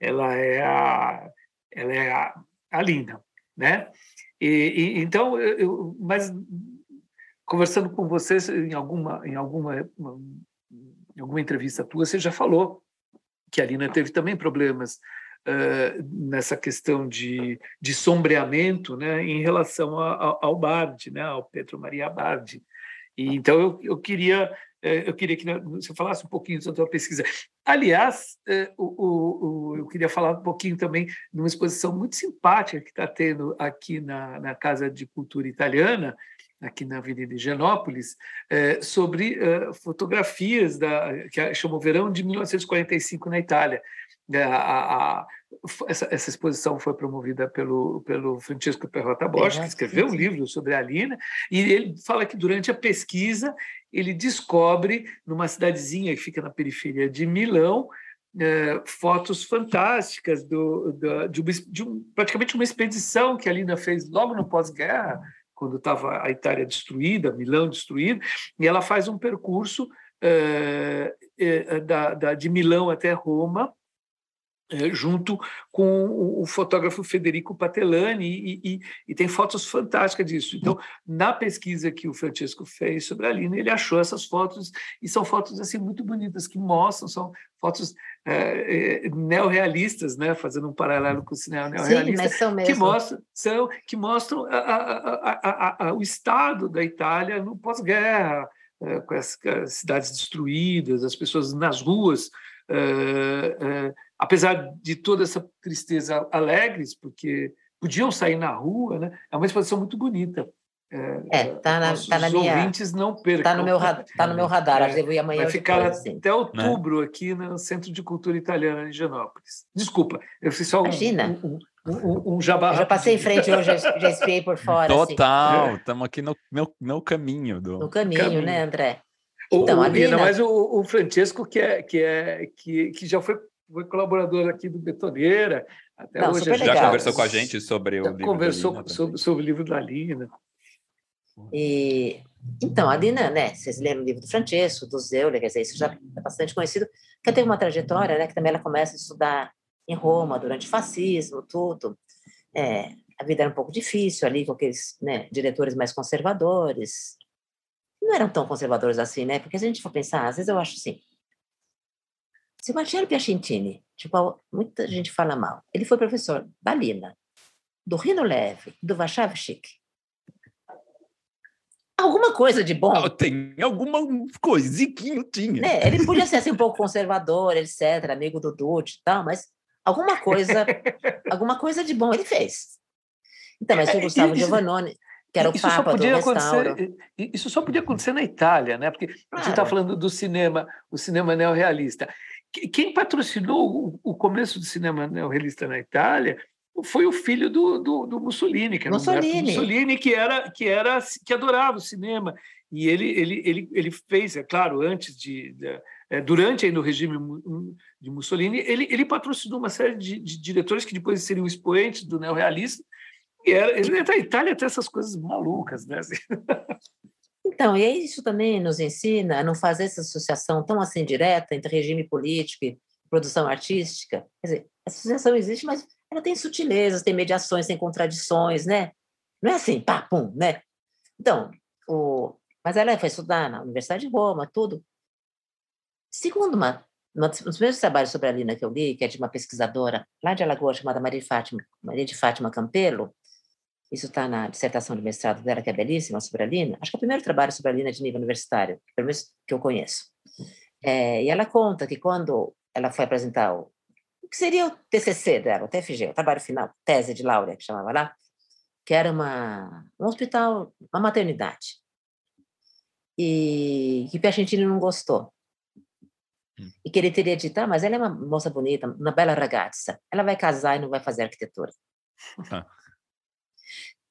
ela é a, ela é a, a Lina, né? E, e então, eu, mas conversando com vocês em alguma em alguma em alguma entrevista tua, você já falou que a Lina teve também problemas uh, nessa questão de, de sombreamento, né, em relação a, a, ao Bardi, né, ao Pedro Maria Bardi. E então eu, eu queria eu queria que você falasse um pouquinho sobre a tua pesquisa. Aliás, o, o, o, eu queria falar um pouquinho também de uma exposição muito simpática que está tendo aqui na, na Casa de Cultura Italiana, aqui na Avenida Higienópolis, é, sobre é, fotografias da, que chamou Verão de 1945 na Itália. É, a, a, essa, essa, exposição foi promovida pelo, pelo Francesco Perrota Bosch, que escreveu um livro sobre a Lina, e ele fala que durante a pesquisa ele descobre, numa cidadezinha que fica na periferia de Milão, é, fotos fantásticas do, do, de, uma, de um, praticamente uma expedição que a Lina fez logo no pós-guerra, quando estava a Itália destruída, Milão destruída, e ela faz um percurso é, é, da, da, de Milão até Roma, junto com o, fotógrafo Federico Patelani, e, e, e, tem fotos fantásticas disso. Então, na pesquisa que o Francisco fez sobre a Lina, ele achou essas fotos, e são fotos assim muito bonitas, que mostram, são fotos é, é, neorrealistas, né? fazendo um paralelo com o cinema neorrealista, Sim, que mostram, são, que mostram a, a, a, o estado da Itália no pós-guerra, é, com as, as cidades destruídas, as pessoas nas ruas, apesar de toda essa tristeza alegres, porque podiam sair na rua, né? É uma exposição muito bonita. É, é tá na, tá na minha. ouvintes não percam. Tá no meu, tá no meu radar, é, devo ir amanhã. Vai ficar depois, assim. até outubro aqui no Centro de Cultura Italiana em Genópolis. Desculpa, eu fiz só um, Imagina. um, um, um jabá. Eu já passei em frente hoje, já, já espiei por fora. Assim. Total, estamos assim. aqui no, no, no, caminho. Do... No caminho, caminho. né, André? Então, o, o Lina, mas o, o Francesco, que, é, que, é, que, que já foi foi colaborador aqui do Betoneira. Até Não, hoje já legal. conversou com a gente sobre o livro conversou da Lina, sobre, sobre, o livro da Lina. E Então, a Dina, né, vocês leram o livro do Francesco, do Zeuler, quer dizer, isso já é bastante conhecido, que teve uma trajetória, né, que também ela começa a estudar em Roma durante o fascismo, tudo. É, a vida era um pouco difícil ali com aqueles né, diretores mais conservadores. Não eram tão conservadores assim, né? Porque se a gente for pensar, às vezes eu acho assim, se Marcello Piacentini, tipo, muita gente fala mal, ele foi professor da Lina, do Rino Leve, do Wachowski, alguma coisa de bom. Ah, tem alguma coisiquinho, tinha. Né? Ele podia ser assim, um pouco conservador, etc., amigo do Dutti e tal, mas alguma coisa, alguma coisa de bom ele fez. Então, mas o Gustavo isso, Giovannone, que era o papa do restauro. Isso só podia acontecer na Itália, né? Porque claro. a gente está falando do cinema, o cinema neorrealista. Quem patrocinou o começo do cinema neorrealista na Itália foi o filho do, do, do Mussolini, que era Mussolini. Mussolini, que era que era que adorava o cinema e ele ele ele, ele fez, é claro, antes de, de é, durante aí no regime de Mussolini, ele ele patrocinou uma série de, de diretores que depois seriam expoentes do neorrealismo. E era, ele, a Itália tem essas coisas malucas, né? Então, e isso também nos ensina a não fazer essa associação tão assim direta entre regime político e produção artística. Quer dizer, a associação existe, mas ela tem sutilezas, tem mediações, tem contradições, né? Não é assim, pá, pum, né? Então, o... mas ela foi estudar na Universidade de Roma, tudo. Segundo uma, uma dos trabalhos sobre a Lina que eu li, que é de uma pesquisadora lá de Alagoas, chamada Maria de Fátima, Maria de Fátima Campelo, isso está na dissertação de mestrado dela, que é belíssima, sobre a Lina. Acho que é o primeiro trabalho sobre a Lina de nível universitário, pelo menos que eu conheço. É, e ela conta que quando ela foi apresentar o, o que seria o TCC dela, o TFG, o trabalho final, tese de Laura, que chamava lá, que era uma, um hospital, uma maternidade. E que Piacentini não gostou. Hum. E que ele teria dito, ah, mas ela é uma moça bonita, uma bela ragazza, ela vai casar e não vai fazer arquitetura. Ah.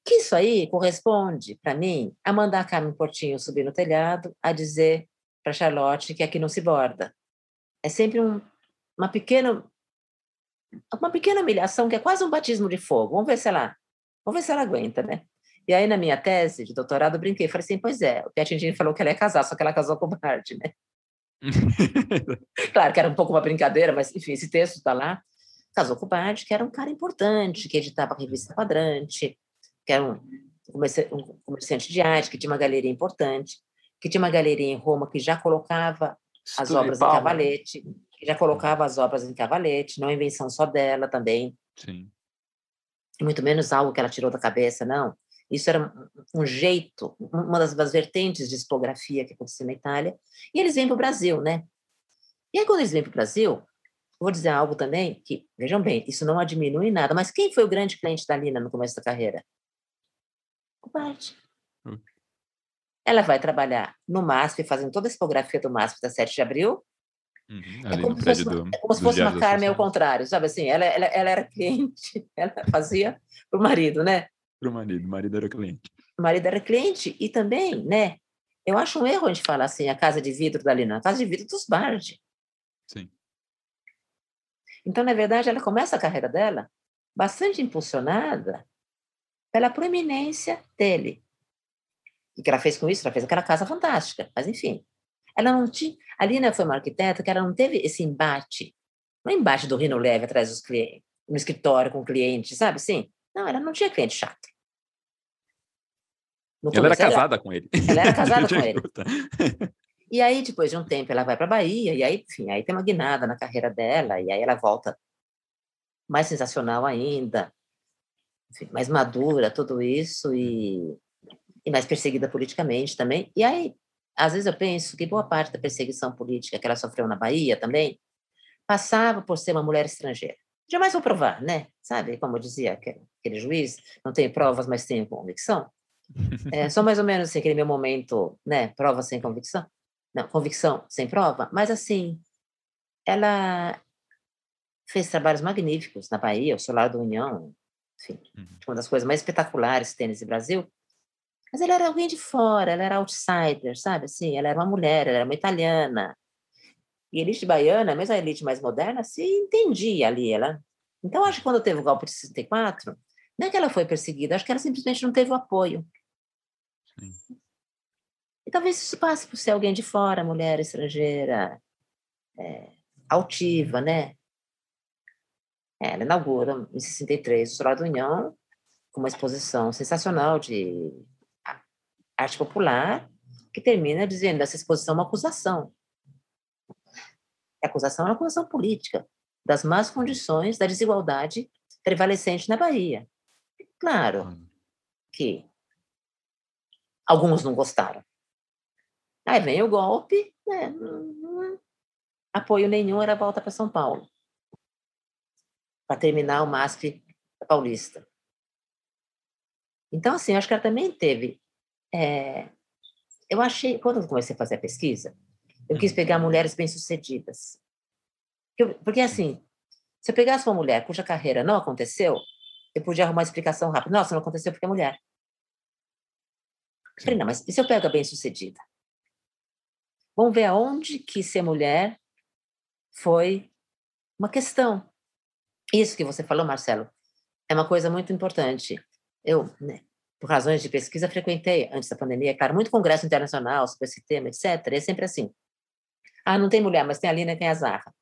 Que isso aí corresponde, para mim, a mandar a Carmen Portinho subir no telhado, a dizer para Charlotte que aqui não se borda. É sempre um, uma pequena uma pequena humilhação que é quase um batismo de fogo. Vamos ver se ela, vamos ver se ela aguenta, né? E aí, na minha tese de doutorado, eu brinquei, falei assim, pois é, o Piatindini falou que ela ia casar, só que ela casou com o Bard, né? claro que era um pouco uma brincadeira, mas, enfim, esse texto está lá. Casou com o Bard, que era um cara importante, que editava a revista Quadrante, que era um comerciante de arte, que tinha uma galeria importante, que tinha uma galeria em Roma que já colocava as obras em cavalete, já colocava as obras em cavalete, não é invenção só dela também. Sim. Muito menos algo que ela tirou da cabeça, não. Isso era um, jeito, uma das, das vertentes de expografia que acontecia na Itália. E eles vêm para o Brasil, né? E aí, quando eles vêm para o Brasil, vou dizer algo também que, vejam bem, isso não diminui nada, mas quem foi o grande cliente da Lina no começo da carreira? Bart. Hum. Ela vai trabalhar no MASP, fazendo toda a expografia do MASP da 7 de abril, Uhum, é como se fosse, do, é como se fosse uma Carmen ao contrário, sabe assim? Ela, ela, ela era cliente, ela fazia para o marido, né? Para o marido, o marido era cliente. O marido era cliente e também, né? Eu acho um erro a gente falar assim, a casa de vidro da Lina, a casa de vidro dos Bard. Sim. Então, na verdade, ela começa a carreira dela bastante impulsionada pela proeminência dele. E que ela fez com isso? Ela fez aquela casa fantástica, mas enfim. Ela não tinha. A Lina foi uma arquiteta que ela não teve esse embate. Não é embate do Rino Leve atrás dos clientes, no escritório com o cliente, sabe assim? Não, ela não tinha cliente chato. No ela era casada ela, com ele. Ela era casada com ele. E aí, depois de um tempo, ela vai para a Bahia, e aí, enfim, aí tem uma guinada na carreira dela, e aí ela volta mais sensacional ainda, enfim, mais madura, tudo isso, e, e mais perseguida politicamente também. E aí, às vezes eu penso que boa parte da perseguição política que ela sofreu na Bahia também passava por ser uma mulher estrangeira. Jamais vou provar, né? Sabe, como dizia aquele, aquele juiz, não tenho provas, mas tenho convicção. É, só mais ou menos assim, aquele meu momento, né? Prova sem convicção. Não, convicção sem prova. Mas assim, ela fez trabalhos magníficos na Bahia, o Solar da União, enfim, uhum. uma das coisas mais espetaculares que tem nesse Brasil. Mas ela era alguém de fora, ela era outsider, sabe? Assim, ela era uma mulher, ela era uma italiana. E a elite baiana, mesmo a elite mais moderna, se entendia ali. Ela... Então, acho que quando teve o golpe de 64, não é que ela foi perseguida, acho que ela simplesmente não teve o apoio. Sim. E talvez isso passe por ser alguém de fora, mulher estrangeira, é, altiva, né? É, ela inaugura, em 63, o Solar do União, com uma exposição sensacional de arte popular, que termina dizendo essa exposição é uma acusação. A acusação é uma acusação política das más condições da desigualdade prevalecente na Bahia. Claro hum. que alguns não gostaram. Aí vem o golpe, né? apoio nenhum, era volta para São Paulo, para terminar o MASP paulista. Então, assim, eu acho que ela também teve. É, eu achei, quando eu comecei a fazer a pesquisa, eu quis pegar mulheres bem-sucedidas. Porque, assim, se eu pegasse uma mulher cuja carreira não aconteceu, eu podia arrumar uma explicação rápida. Nossa, não aconteceu porque é mulher. Falei, não, mas e se eu pego a bem-sucedida? Vamos ver aonde que ser mulher foi uma questão. Isso que você falou, Marcelo, é uma coisa muito importante. Eu, né, por razões de pesquisa, frequentei, antes da pandemia, claro, muito congresso internacional sobre esse tema, etc. E é sempre assim. Ah, não tem mulher, mas tem a Lina e tem a Zarra.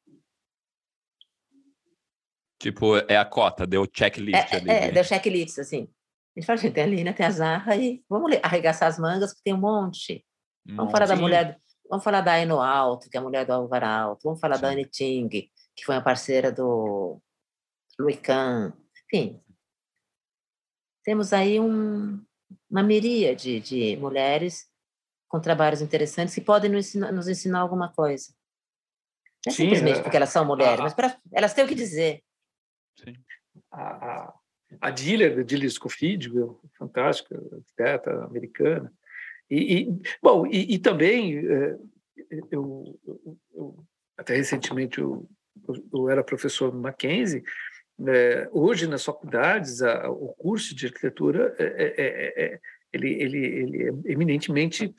Tipo, é a cota, deu checklist é, ali. É, né? deu checklist, assim. A gente fala, gente, tem a Lina, tem a Zarra, e vamos arregaçar as mangas, porque tem um monte. Vamos falar da mulher, vamos falar da Aino Alto, que é a mulher do Alvar Alto, vamos falar Sim. da Anne Ting, que foi a parceira do Louis Kahn, enfim. Temos aí um, uma miríade de mulheres com trabalhos interessantes que podem nos ensinar, nos ensinar alguma coisa. Não é Sim, simplesmente é, porque elas são mulheres, mas pra, elas têm o que dizer. Sim. A, a, a Diller, Diller Scofield, fantástica, arquiteta americana. E, e bom, e, e também, é, eu, eu, eu, até recentemente eu, eu era professor no Mackenzie, é, hoje nas faculdades a, o curso de arquitetura é, é, é, é ele, ele, ele é eminentemente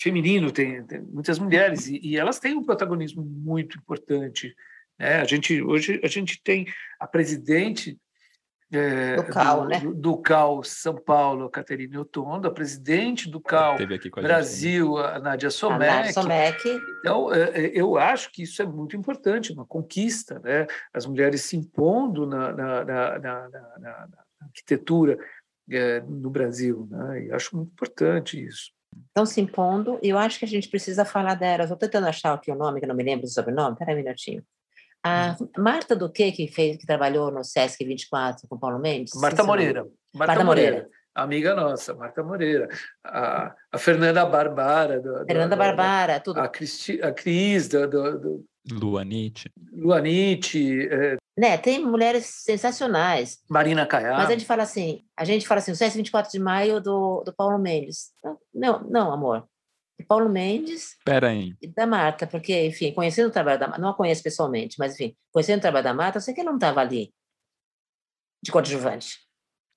feminino, tem, tem, muitas mulheres e, e, elas têm um protagonismo muito importante. Né? A gente hoje a gente tem a presidente é, do CAL, do, né? Do, do, CAL São Paulo, Caterina Otondo, a presidente do CAL Brasil, a, a Nádia Somek. A Somek. Então, é, é, eu acho que isso é muito importante, uma conquista, né? As mulheres se impondo na, na, na, na arquitetura é, no Brasil, né? E acho muito importante isso. Estão se impondo, e eu acho que a gente precisa falar delas. Estou tentando achar aqui o nome, que eu não me lembro do sobrenome. Espera um minutinho. A hum. Marta do que que fez que trabalhou no Sesc 24 com Paulo Mendes? Marta Moreira. Marta, Marta Moreira. Moreira. Amiga nossa, Marta Moreira. A, a Fernanda Barbara. Do, Fernanda do, Barbara, tudo. A, Cristi, a Cris do, do, do Luanite. Luanite. É... Né, tem mulheres sensacionais. Marina Caiá. Mas a gente fala assim, a gente fala assim, o Sesc 24 de maio do, do Paulo Mendes. Não, não, amor. Paulo Mendes Pera aí. e da Marta, porque, enfim, conhecendo o trabalho da Marta, não a conheço pessoalmente, mas, enfim, conhecendo o trabalho da Marta, eu sei que ele não estava ali de coadjuvante.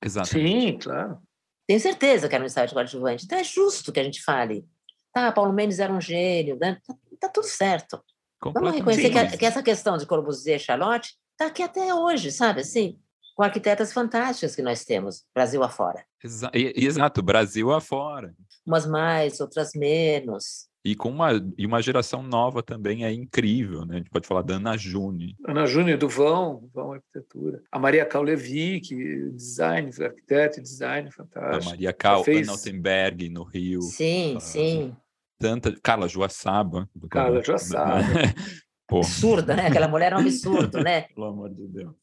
Exato. Sim, claro. Tenho certeza que era um ensaio de coadjuvante. Então é justo que a gente fale. Tá, Paulo Mendes era um gênio, né? tá, tá tudo certo. Vamos reconhecer que, que, essa questão de Corbusier e Charlotte está aqui até hoje, sabe? Assim, com arquitetas fantásticas que nós temos, Brasil afora. Exa exato, Brasil afora. Umas mais, outras menos. E com uma, e uma geração nova também é incrível, né? A gente pode falar da Ana Júnior. Ana Júnior do Vão, Vão Arquitetura. A Maria Cal Levi, que design, arquiteta e design fantástico. A Maria Cal, fez... Ana Altenberg, no Rio. Sim, ah, sim. Tanta... Carla Joaçaba. Carla Joaçaba. Absurda, né? Aquela mulher é um absurdo, né? Pelo amor de Deus.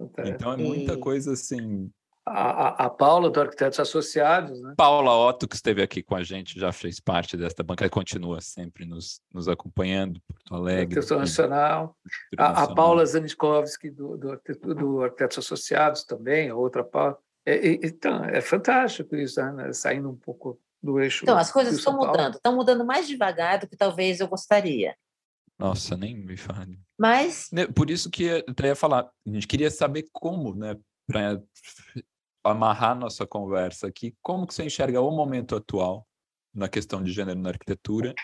Então é muita e... coisa assim. A, a, a, Paula do Arquitetos Associados, né? Paula Otto, que esteve aqui com a gente, já fez parte desta banca, continua sempre nos, nos acompanhando, Porto Alegre. Arquitetura Nacional. A, a, Paula Zaniskovski, do, do, do Arquitetos Associados também, a outra Paula. É, é, então, é fantástico isso, né? saindo um pouco do eixo. Então, as coisas estão mudando, estão mudando mais devagar do que talvez eu gostaria. Nossa, nem me fale. Mas. Né, por isso que eu até ia falar, a gente queria saber como, né, para amarrar nossa conversa aqui, como que você enxerga o momento atual na questão de gênero na arquitetura,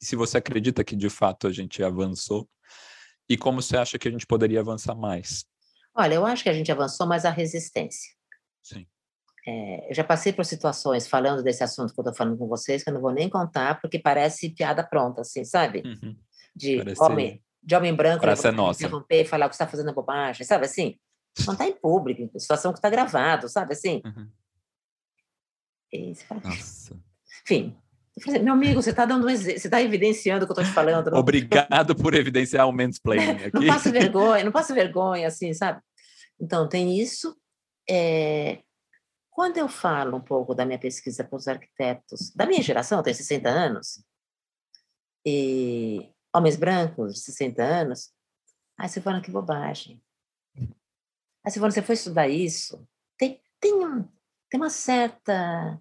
e se você acredita que de fato a gente avançou, e como você acha que a gente poderia avançar mais? Olha, eu acho que a gente avançou, mas a resistência. Sim. É, eu já passei por situações falando desse assunto que eu estou falando com vocês, que eu não vou nem contar, porque parece piada pronta, assim, sabe? Uhum. De, parece... homem, de homem branco, né, interromper e falar que está fazendo bobagem, sabe assim? Não está em público, em situação que está gravado, sabe assim? Uhum. E você fala, nossa. Enfim, meu amigo, você está dando você está evidenciando o que eu estou te falando. Não... Obrigado por evidenciar o mansplaining aqui. não passa vergonha, não passa vergonha, assim, sabe? Então, tem isso. É... Quando eu falo um pouco da minha pesquisa com os arquitetos, da minha geração, eu tenho 60 anos, e homens brancos de 60 anos, aí você fala que bobagem. Você fala, você foi estudar isso? Tem, tem, um, tem uma certa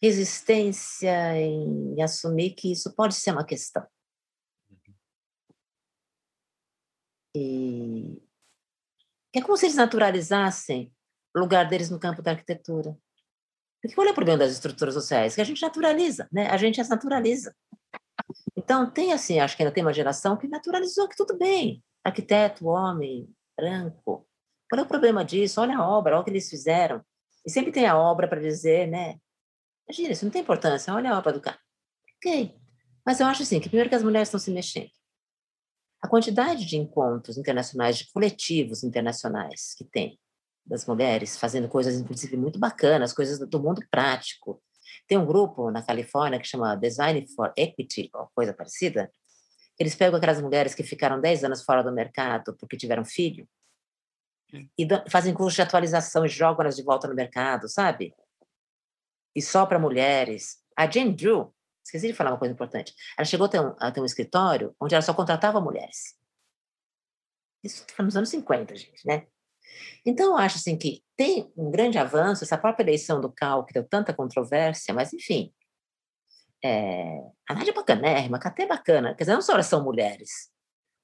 resistência em assumir que isso pode ser uma questão. E é como se eles naturalizassem o lugar deles no campo da arquitetura. Porque qual é o problema das estruturas sociais? Que a gente naturaliza, né? A gente as naturaliza. Então, tem assim, acho que ainda tem uma geração que naturalizou que tudo bem. Arquiteto, homem, branco. Qual é o problema disso? Olha a obra, olha o que eles fizeram. E sempre tem a obra para dizer, né? Imagina, isso não tem importância, olha a obra do cara. Ok. Mas eu acho assim, que primeiro que as mulheres estão se mexendo. A quantidade de encontros internacionais, de coletivos internacionais que tem, das mulheres fazendo coisas, inclusive, muito bacanas, coisas do mundo prático. Tem um grupo na Califórnia que chama Design for Equity, ou coisa parecida. Eles pegam aquelas mulheres que ficaram 10 anos fora do mercado porque tiveram filho e fazem curso de atualização e jogam elas de volta no mercado, sabe? e só para mulheres. A Jane Drew, esqueci de falar uma coisa importante, ela chegou a ter um, a ter um escritório onde ela só contratava mulheres. Isso foi nos anos 50, gente, né? Então, eu acho assim que tem um grande avanço, essa própria eleição do CAL, que deu tanta controvérsia, mas, enfim, é, a Nádia é bacanérrima, a Catê é bacana, quer dizer, não só são mulheres,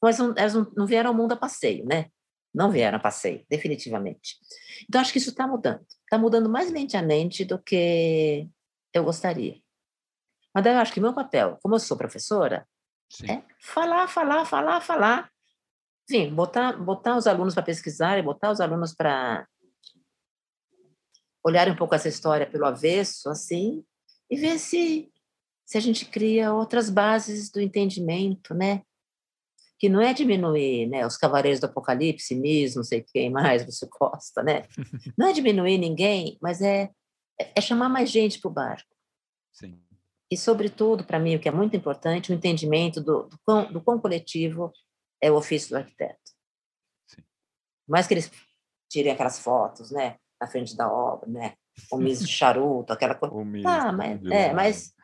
mas não, elas não, não vieram ao mundo a passeio, né? Não vieram a passeio, definitivamente. Então, acho que isso está mudando. Está mudando mais lentamente do que eu gostaria. Mas daí eu acho que meu papel, como eu sou professora, Sim. é falar, falar, falar, falar. Enfim, botar, botar os alunos para pesquisar, botar os alunos para olhar um pouco essa história pelo avesso, assim, e ver se, se a gente cria outras bases do entendimento, né? que não é diminuir né, os cavaleiros do apocalipse, Nis, não sei quem mais, você Costa, né? Não é diminuir ninguém, mas é, é chamar mais gente para o barco. Sim. E, sobretudo, para mim, o que é muito importante, o entendimento do, do, quão, do quão coletivo é o ofício do arquiteto. Sim. Mais que eles tirem aquelas fotos, né, na frente da obra, né, o mis de charuto, aquela coisa. ah, mas, é, mas,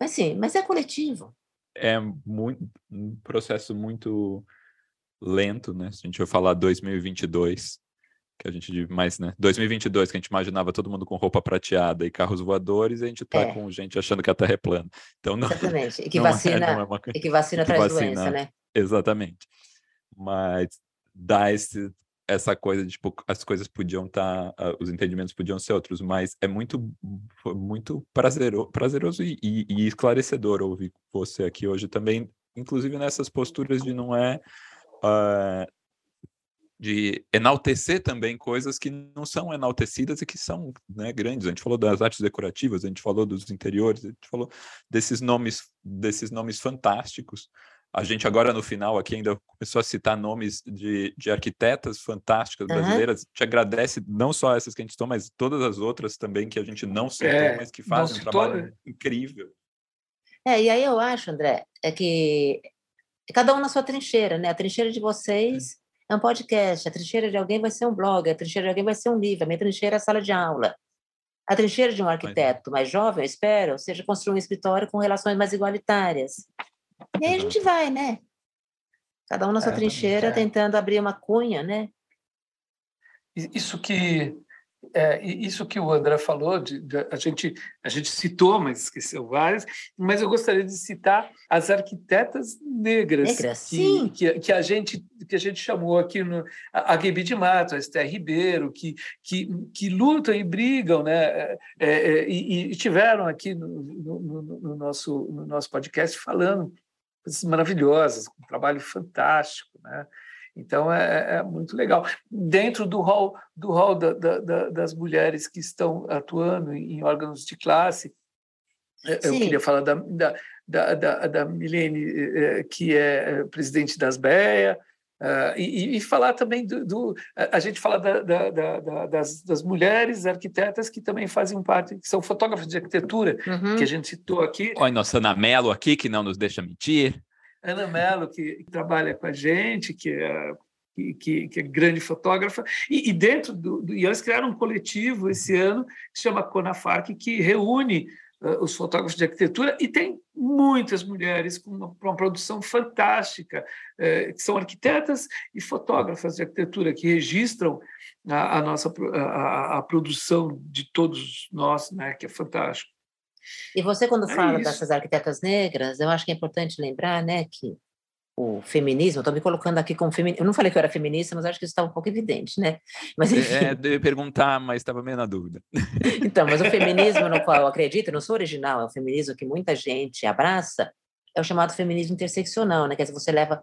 mas sim, mas é coletivo é muito, um processo muito lento, né? Se a gente for falar 2022, que a gente mais, né? 2022, que a gente imaginava todo mundo com roupa prateada e carros voadores, e a gente tá é. com gente achando que a Terra é plana. Então não. Exatamente. E que vacina, é, é uma... e que vacina que traz vacina, doença, né? Exatamente. Mas dá esse, essa coisa de tipo, as coisas podiam estar, tá, os entendimentos podiam ser outros, mas é muito, muito prazeroso, prazeroso e, e, e, esclarecedor ouvir você aqui hoje também, inclusive nessas posturas de não é uh, de enaltecer também coisas que não são enaltecidas e que são né, grandes. A gente falou das artes decorativas, a gente falou dos interiores, a gente falou desses nomes, desses nomes fantásticos. A gente agora no final aqui ainda começou a citar nomes de, de arquitetas fantásticas brasileiras. Uhum. Te agradece não só essas que a gente citou, mas todas as outras também que a gente não citou, é, mas que fazem um trabalho né? incrível. É, e aí eu acho, André, é que cada um na sua trincheira, né? A trincheira de vocês é, é um podcast, a trincheira de alguém vai ser um blog, a trincheira de alguém vai ser um livro, a minha trincheira é a sala de aula. A trincheira de um arquiteto mais jovem, eu espero, seja construir um escritório com relações mais igualitárias. E aí a gente vai, né? Cada um na sua é, trincheira, é. tentando abrir uma cunha, né? Isso que é, isso que o André falou, de, de, a, gente, a gente citou, mas esqueceu várias, mas eu gostaria de citar as arquitetas negras, negras que, sim. Que, que, a gente, que a gente chamou aqui no, a, a Gabi de Mato, a Esther Ribeiro, que, que, que lutam e brigam, né? É, é, e, e, tiveram aqui no, no, no, nosso, no nosso podcast falando coisas maravilhosas, um trabalho fantástico, né? Então é, é, muito legal. Dentro do hall, do hall da, da, das mulheres que estão atuando em órgãos de classe, é, eu Sim. queria falar da, da, da, da, da Milene, é, que é presidente das BEA, Uh, e, e, falar também do, do, a gente fala da, da, da, das, das, mulheres arquitetas que também fazem parte, que são fotógrafas de arquitetura, uhum. que a gente citou aqui. Olha, nossa Ana Mello aqui, que não nos deixa mentir. Ana Mello, que trabalha com a gente, que é, que, que é grande fotógrafa, e, e dentro do, do, E elas criaram um coletivo esse ano que se chama Conafac, que reúne uh, os fotógrafos de arquitetura, e tem muitas mulheres com uma, uma produção fantástica, uh, que são arquitetas e fotógrafas de arquitetura, que registram a, a nossa a, a, produção de todos nós, né, que é fantástico. E você, quando é fala isso. dessas arquitetas negras, eu acho que é importante lembrar né, que o feminismo, estou me colocando aqui como feminista, eu não falei que eu era feminista, mas acho que isso está um pouco evidente, né? Mas, é, enfim. É, eu ia perguntar, mas estava meio na dúvida. Então, mas o feminismo no qual eu acredito, eu não sou original, é o feminismo que muita gente abraça, é o chamado feminismo interseccional, né? Quer dizer, você leva,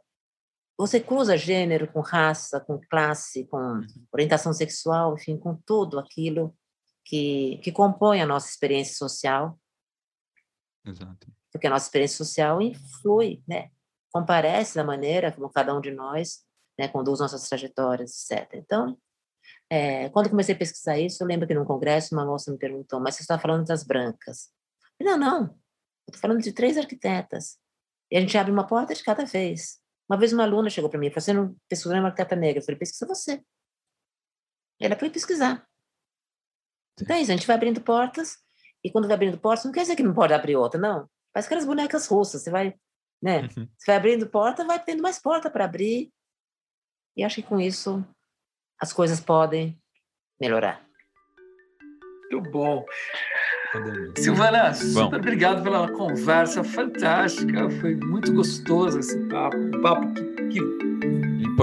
você cruza gênero com raça, com classe, com uhum. orientação sexual, enfim, com tudo aquilo que, que compõe a nossa experiência social Exato. Porque a nossa experiência social influi, né? Comparece da maneira como cada um de nós né, conduz nossas trajetórias, etc. Então, é, quando comecei a pesquisar isso, eu lembro que num congresso uma moça me perguntou, mas você está falando das brancas? Falei, não, não, eu estou falando de três arquitetas. E a gente abre uma porta de cada vez. Uma vez uma aluna chegou para mim você não pesquisou uma arquiteta negra? Eu falei, pesquisa você. Ela foi pesquisar. Então é isso, a gente vai abrindo portas e quando vai abrindo portas, não quer dizer que não pode abrir outra, não. Faz aquelas bonecas russas, você vai, né? Uhum. Você vai abrindo porta, vai tendo mais porta para abrir. E acho que com isso as coisas podem melhorar. Muito bom. Silvana, super bom. obrigado pela conversa fantástica. Foi muito gostoso esse papo. Um papo que, que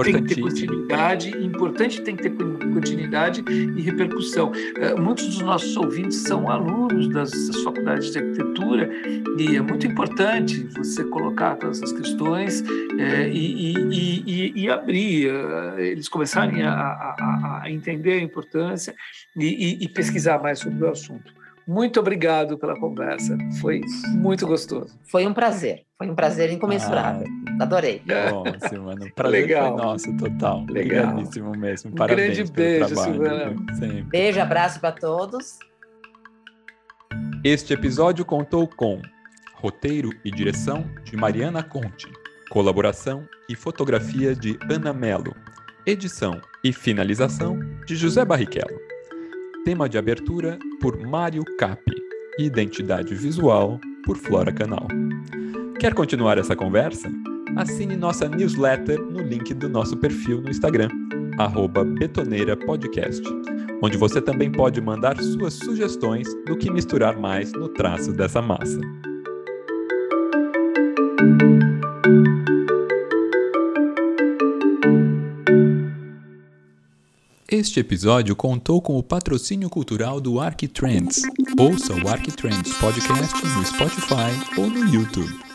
tem que ter continuidade, importante tem que ter continuidade e repercussão. Eh, muitos dos nossos ouvintes são alunos das, das faculdades de arquitetura e é muito importante você colocar todas essas questões é, e, e, e, e, abrir, eh, eles começarem a, a, a entender a importância e pesquisar mais sobre o assunto. Muito obrigado pela conversa. Foi muito gostoso. Foi um prazer. Foi um prazer incomensurável. Ah, Adorei. Bom, Silvana. O prazer Legal. foi nosso, total. Legal. Obrigadíssimo mesmo. Parabéns. Um grande beijo, Silvana. Beijo, abraço para todos. Este episódio contou com roteiro e direção de Mariana Conte, colaboração e fotografia de Ana Melo, edição e finalização de José Barrichello tema de abertura por Mário Capi e identidade visual por Flora Canal. Quer continuar essa conversa? Assine nossa newsletter no link do nosso perfil no Instagram, betoneirapodcast, onde você também pode mandar suas sugestões do que misturar mais no traço dessa massa. Este episódio contou com o patrocínio cultural do Arquitrends. Ouça o Arquitrends Podcast no Spotify ou no YouTube.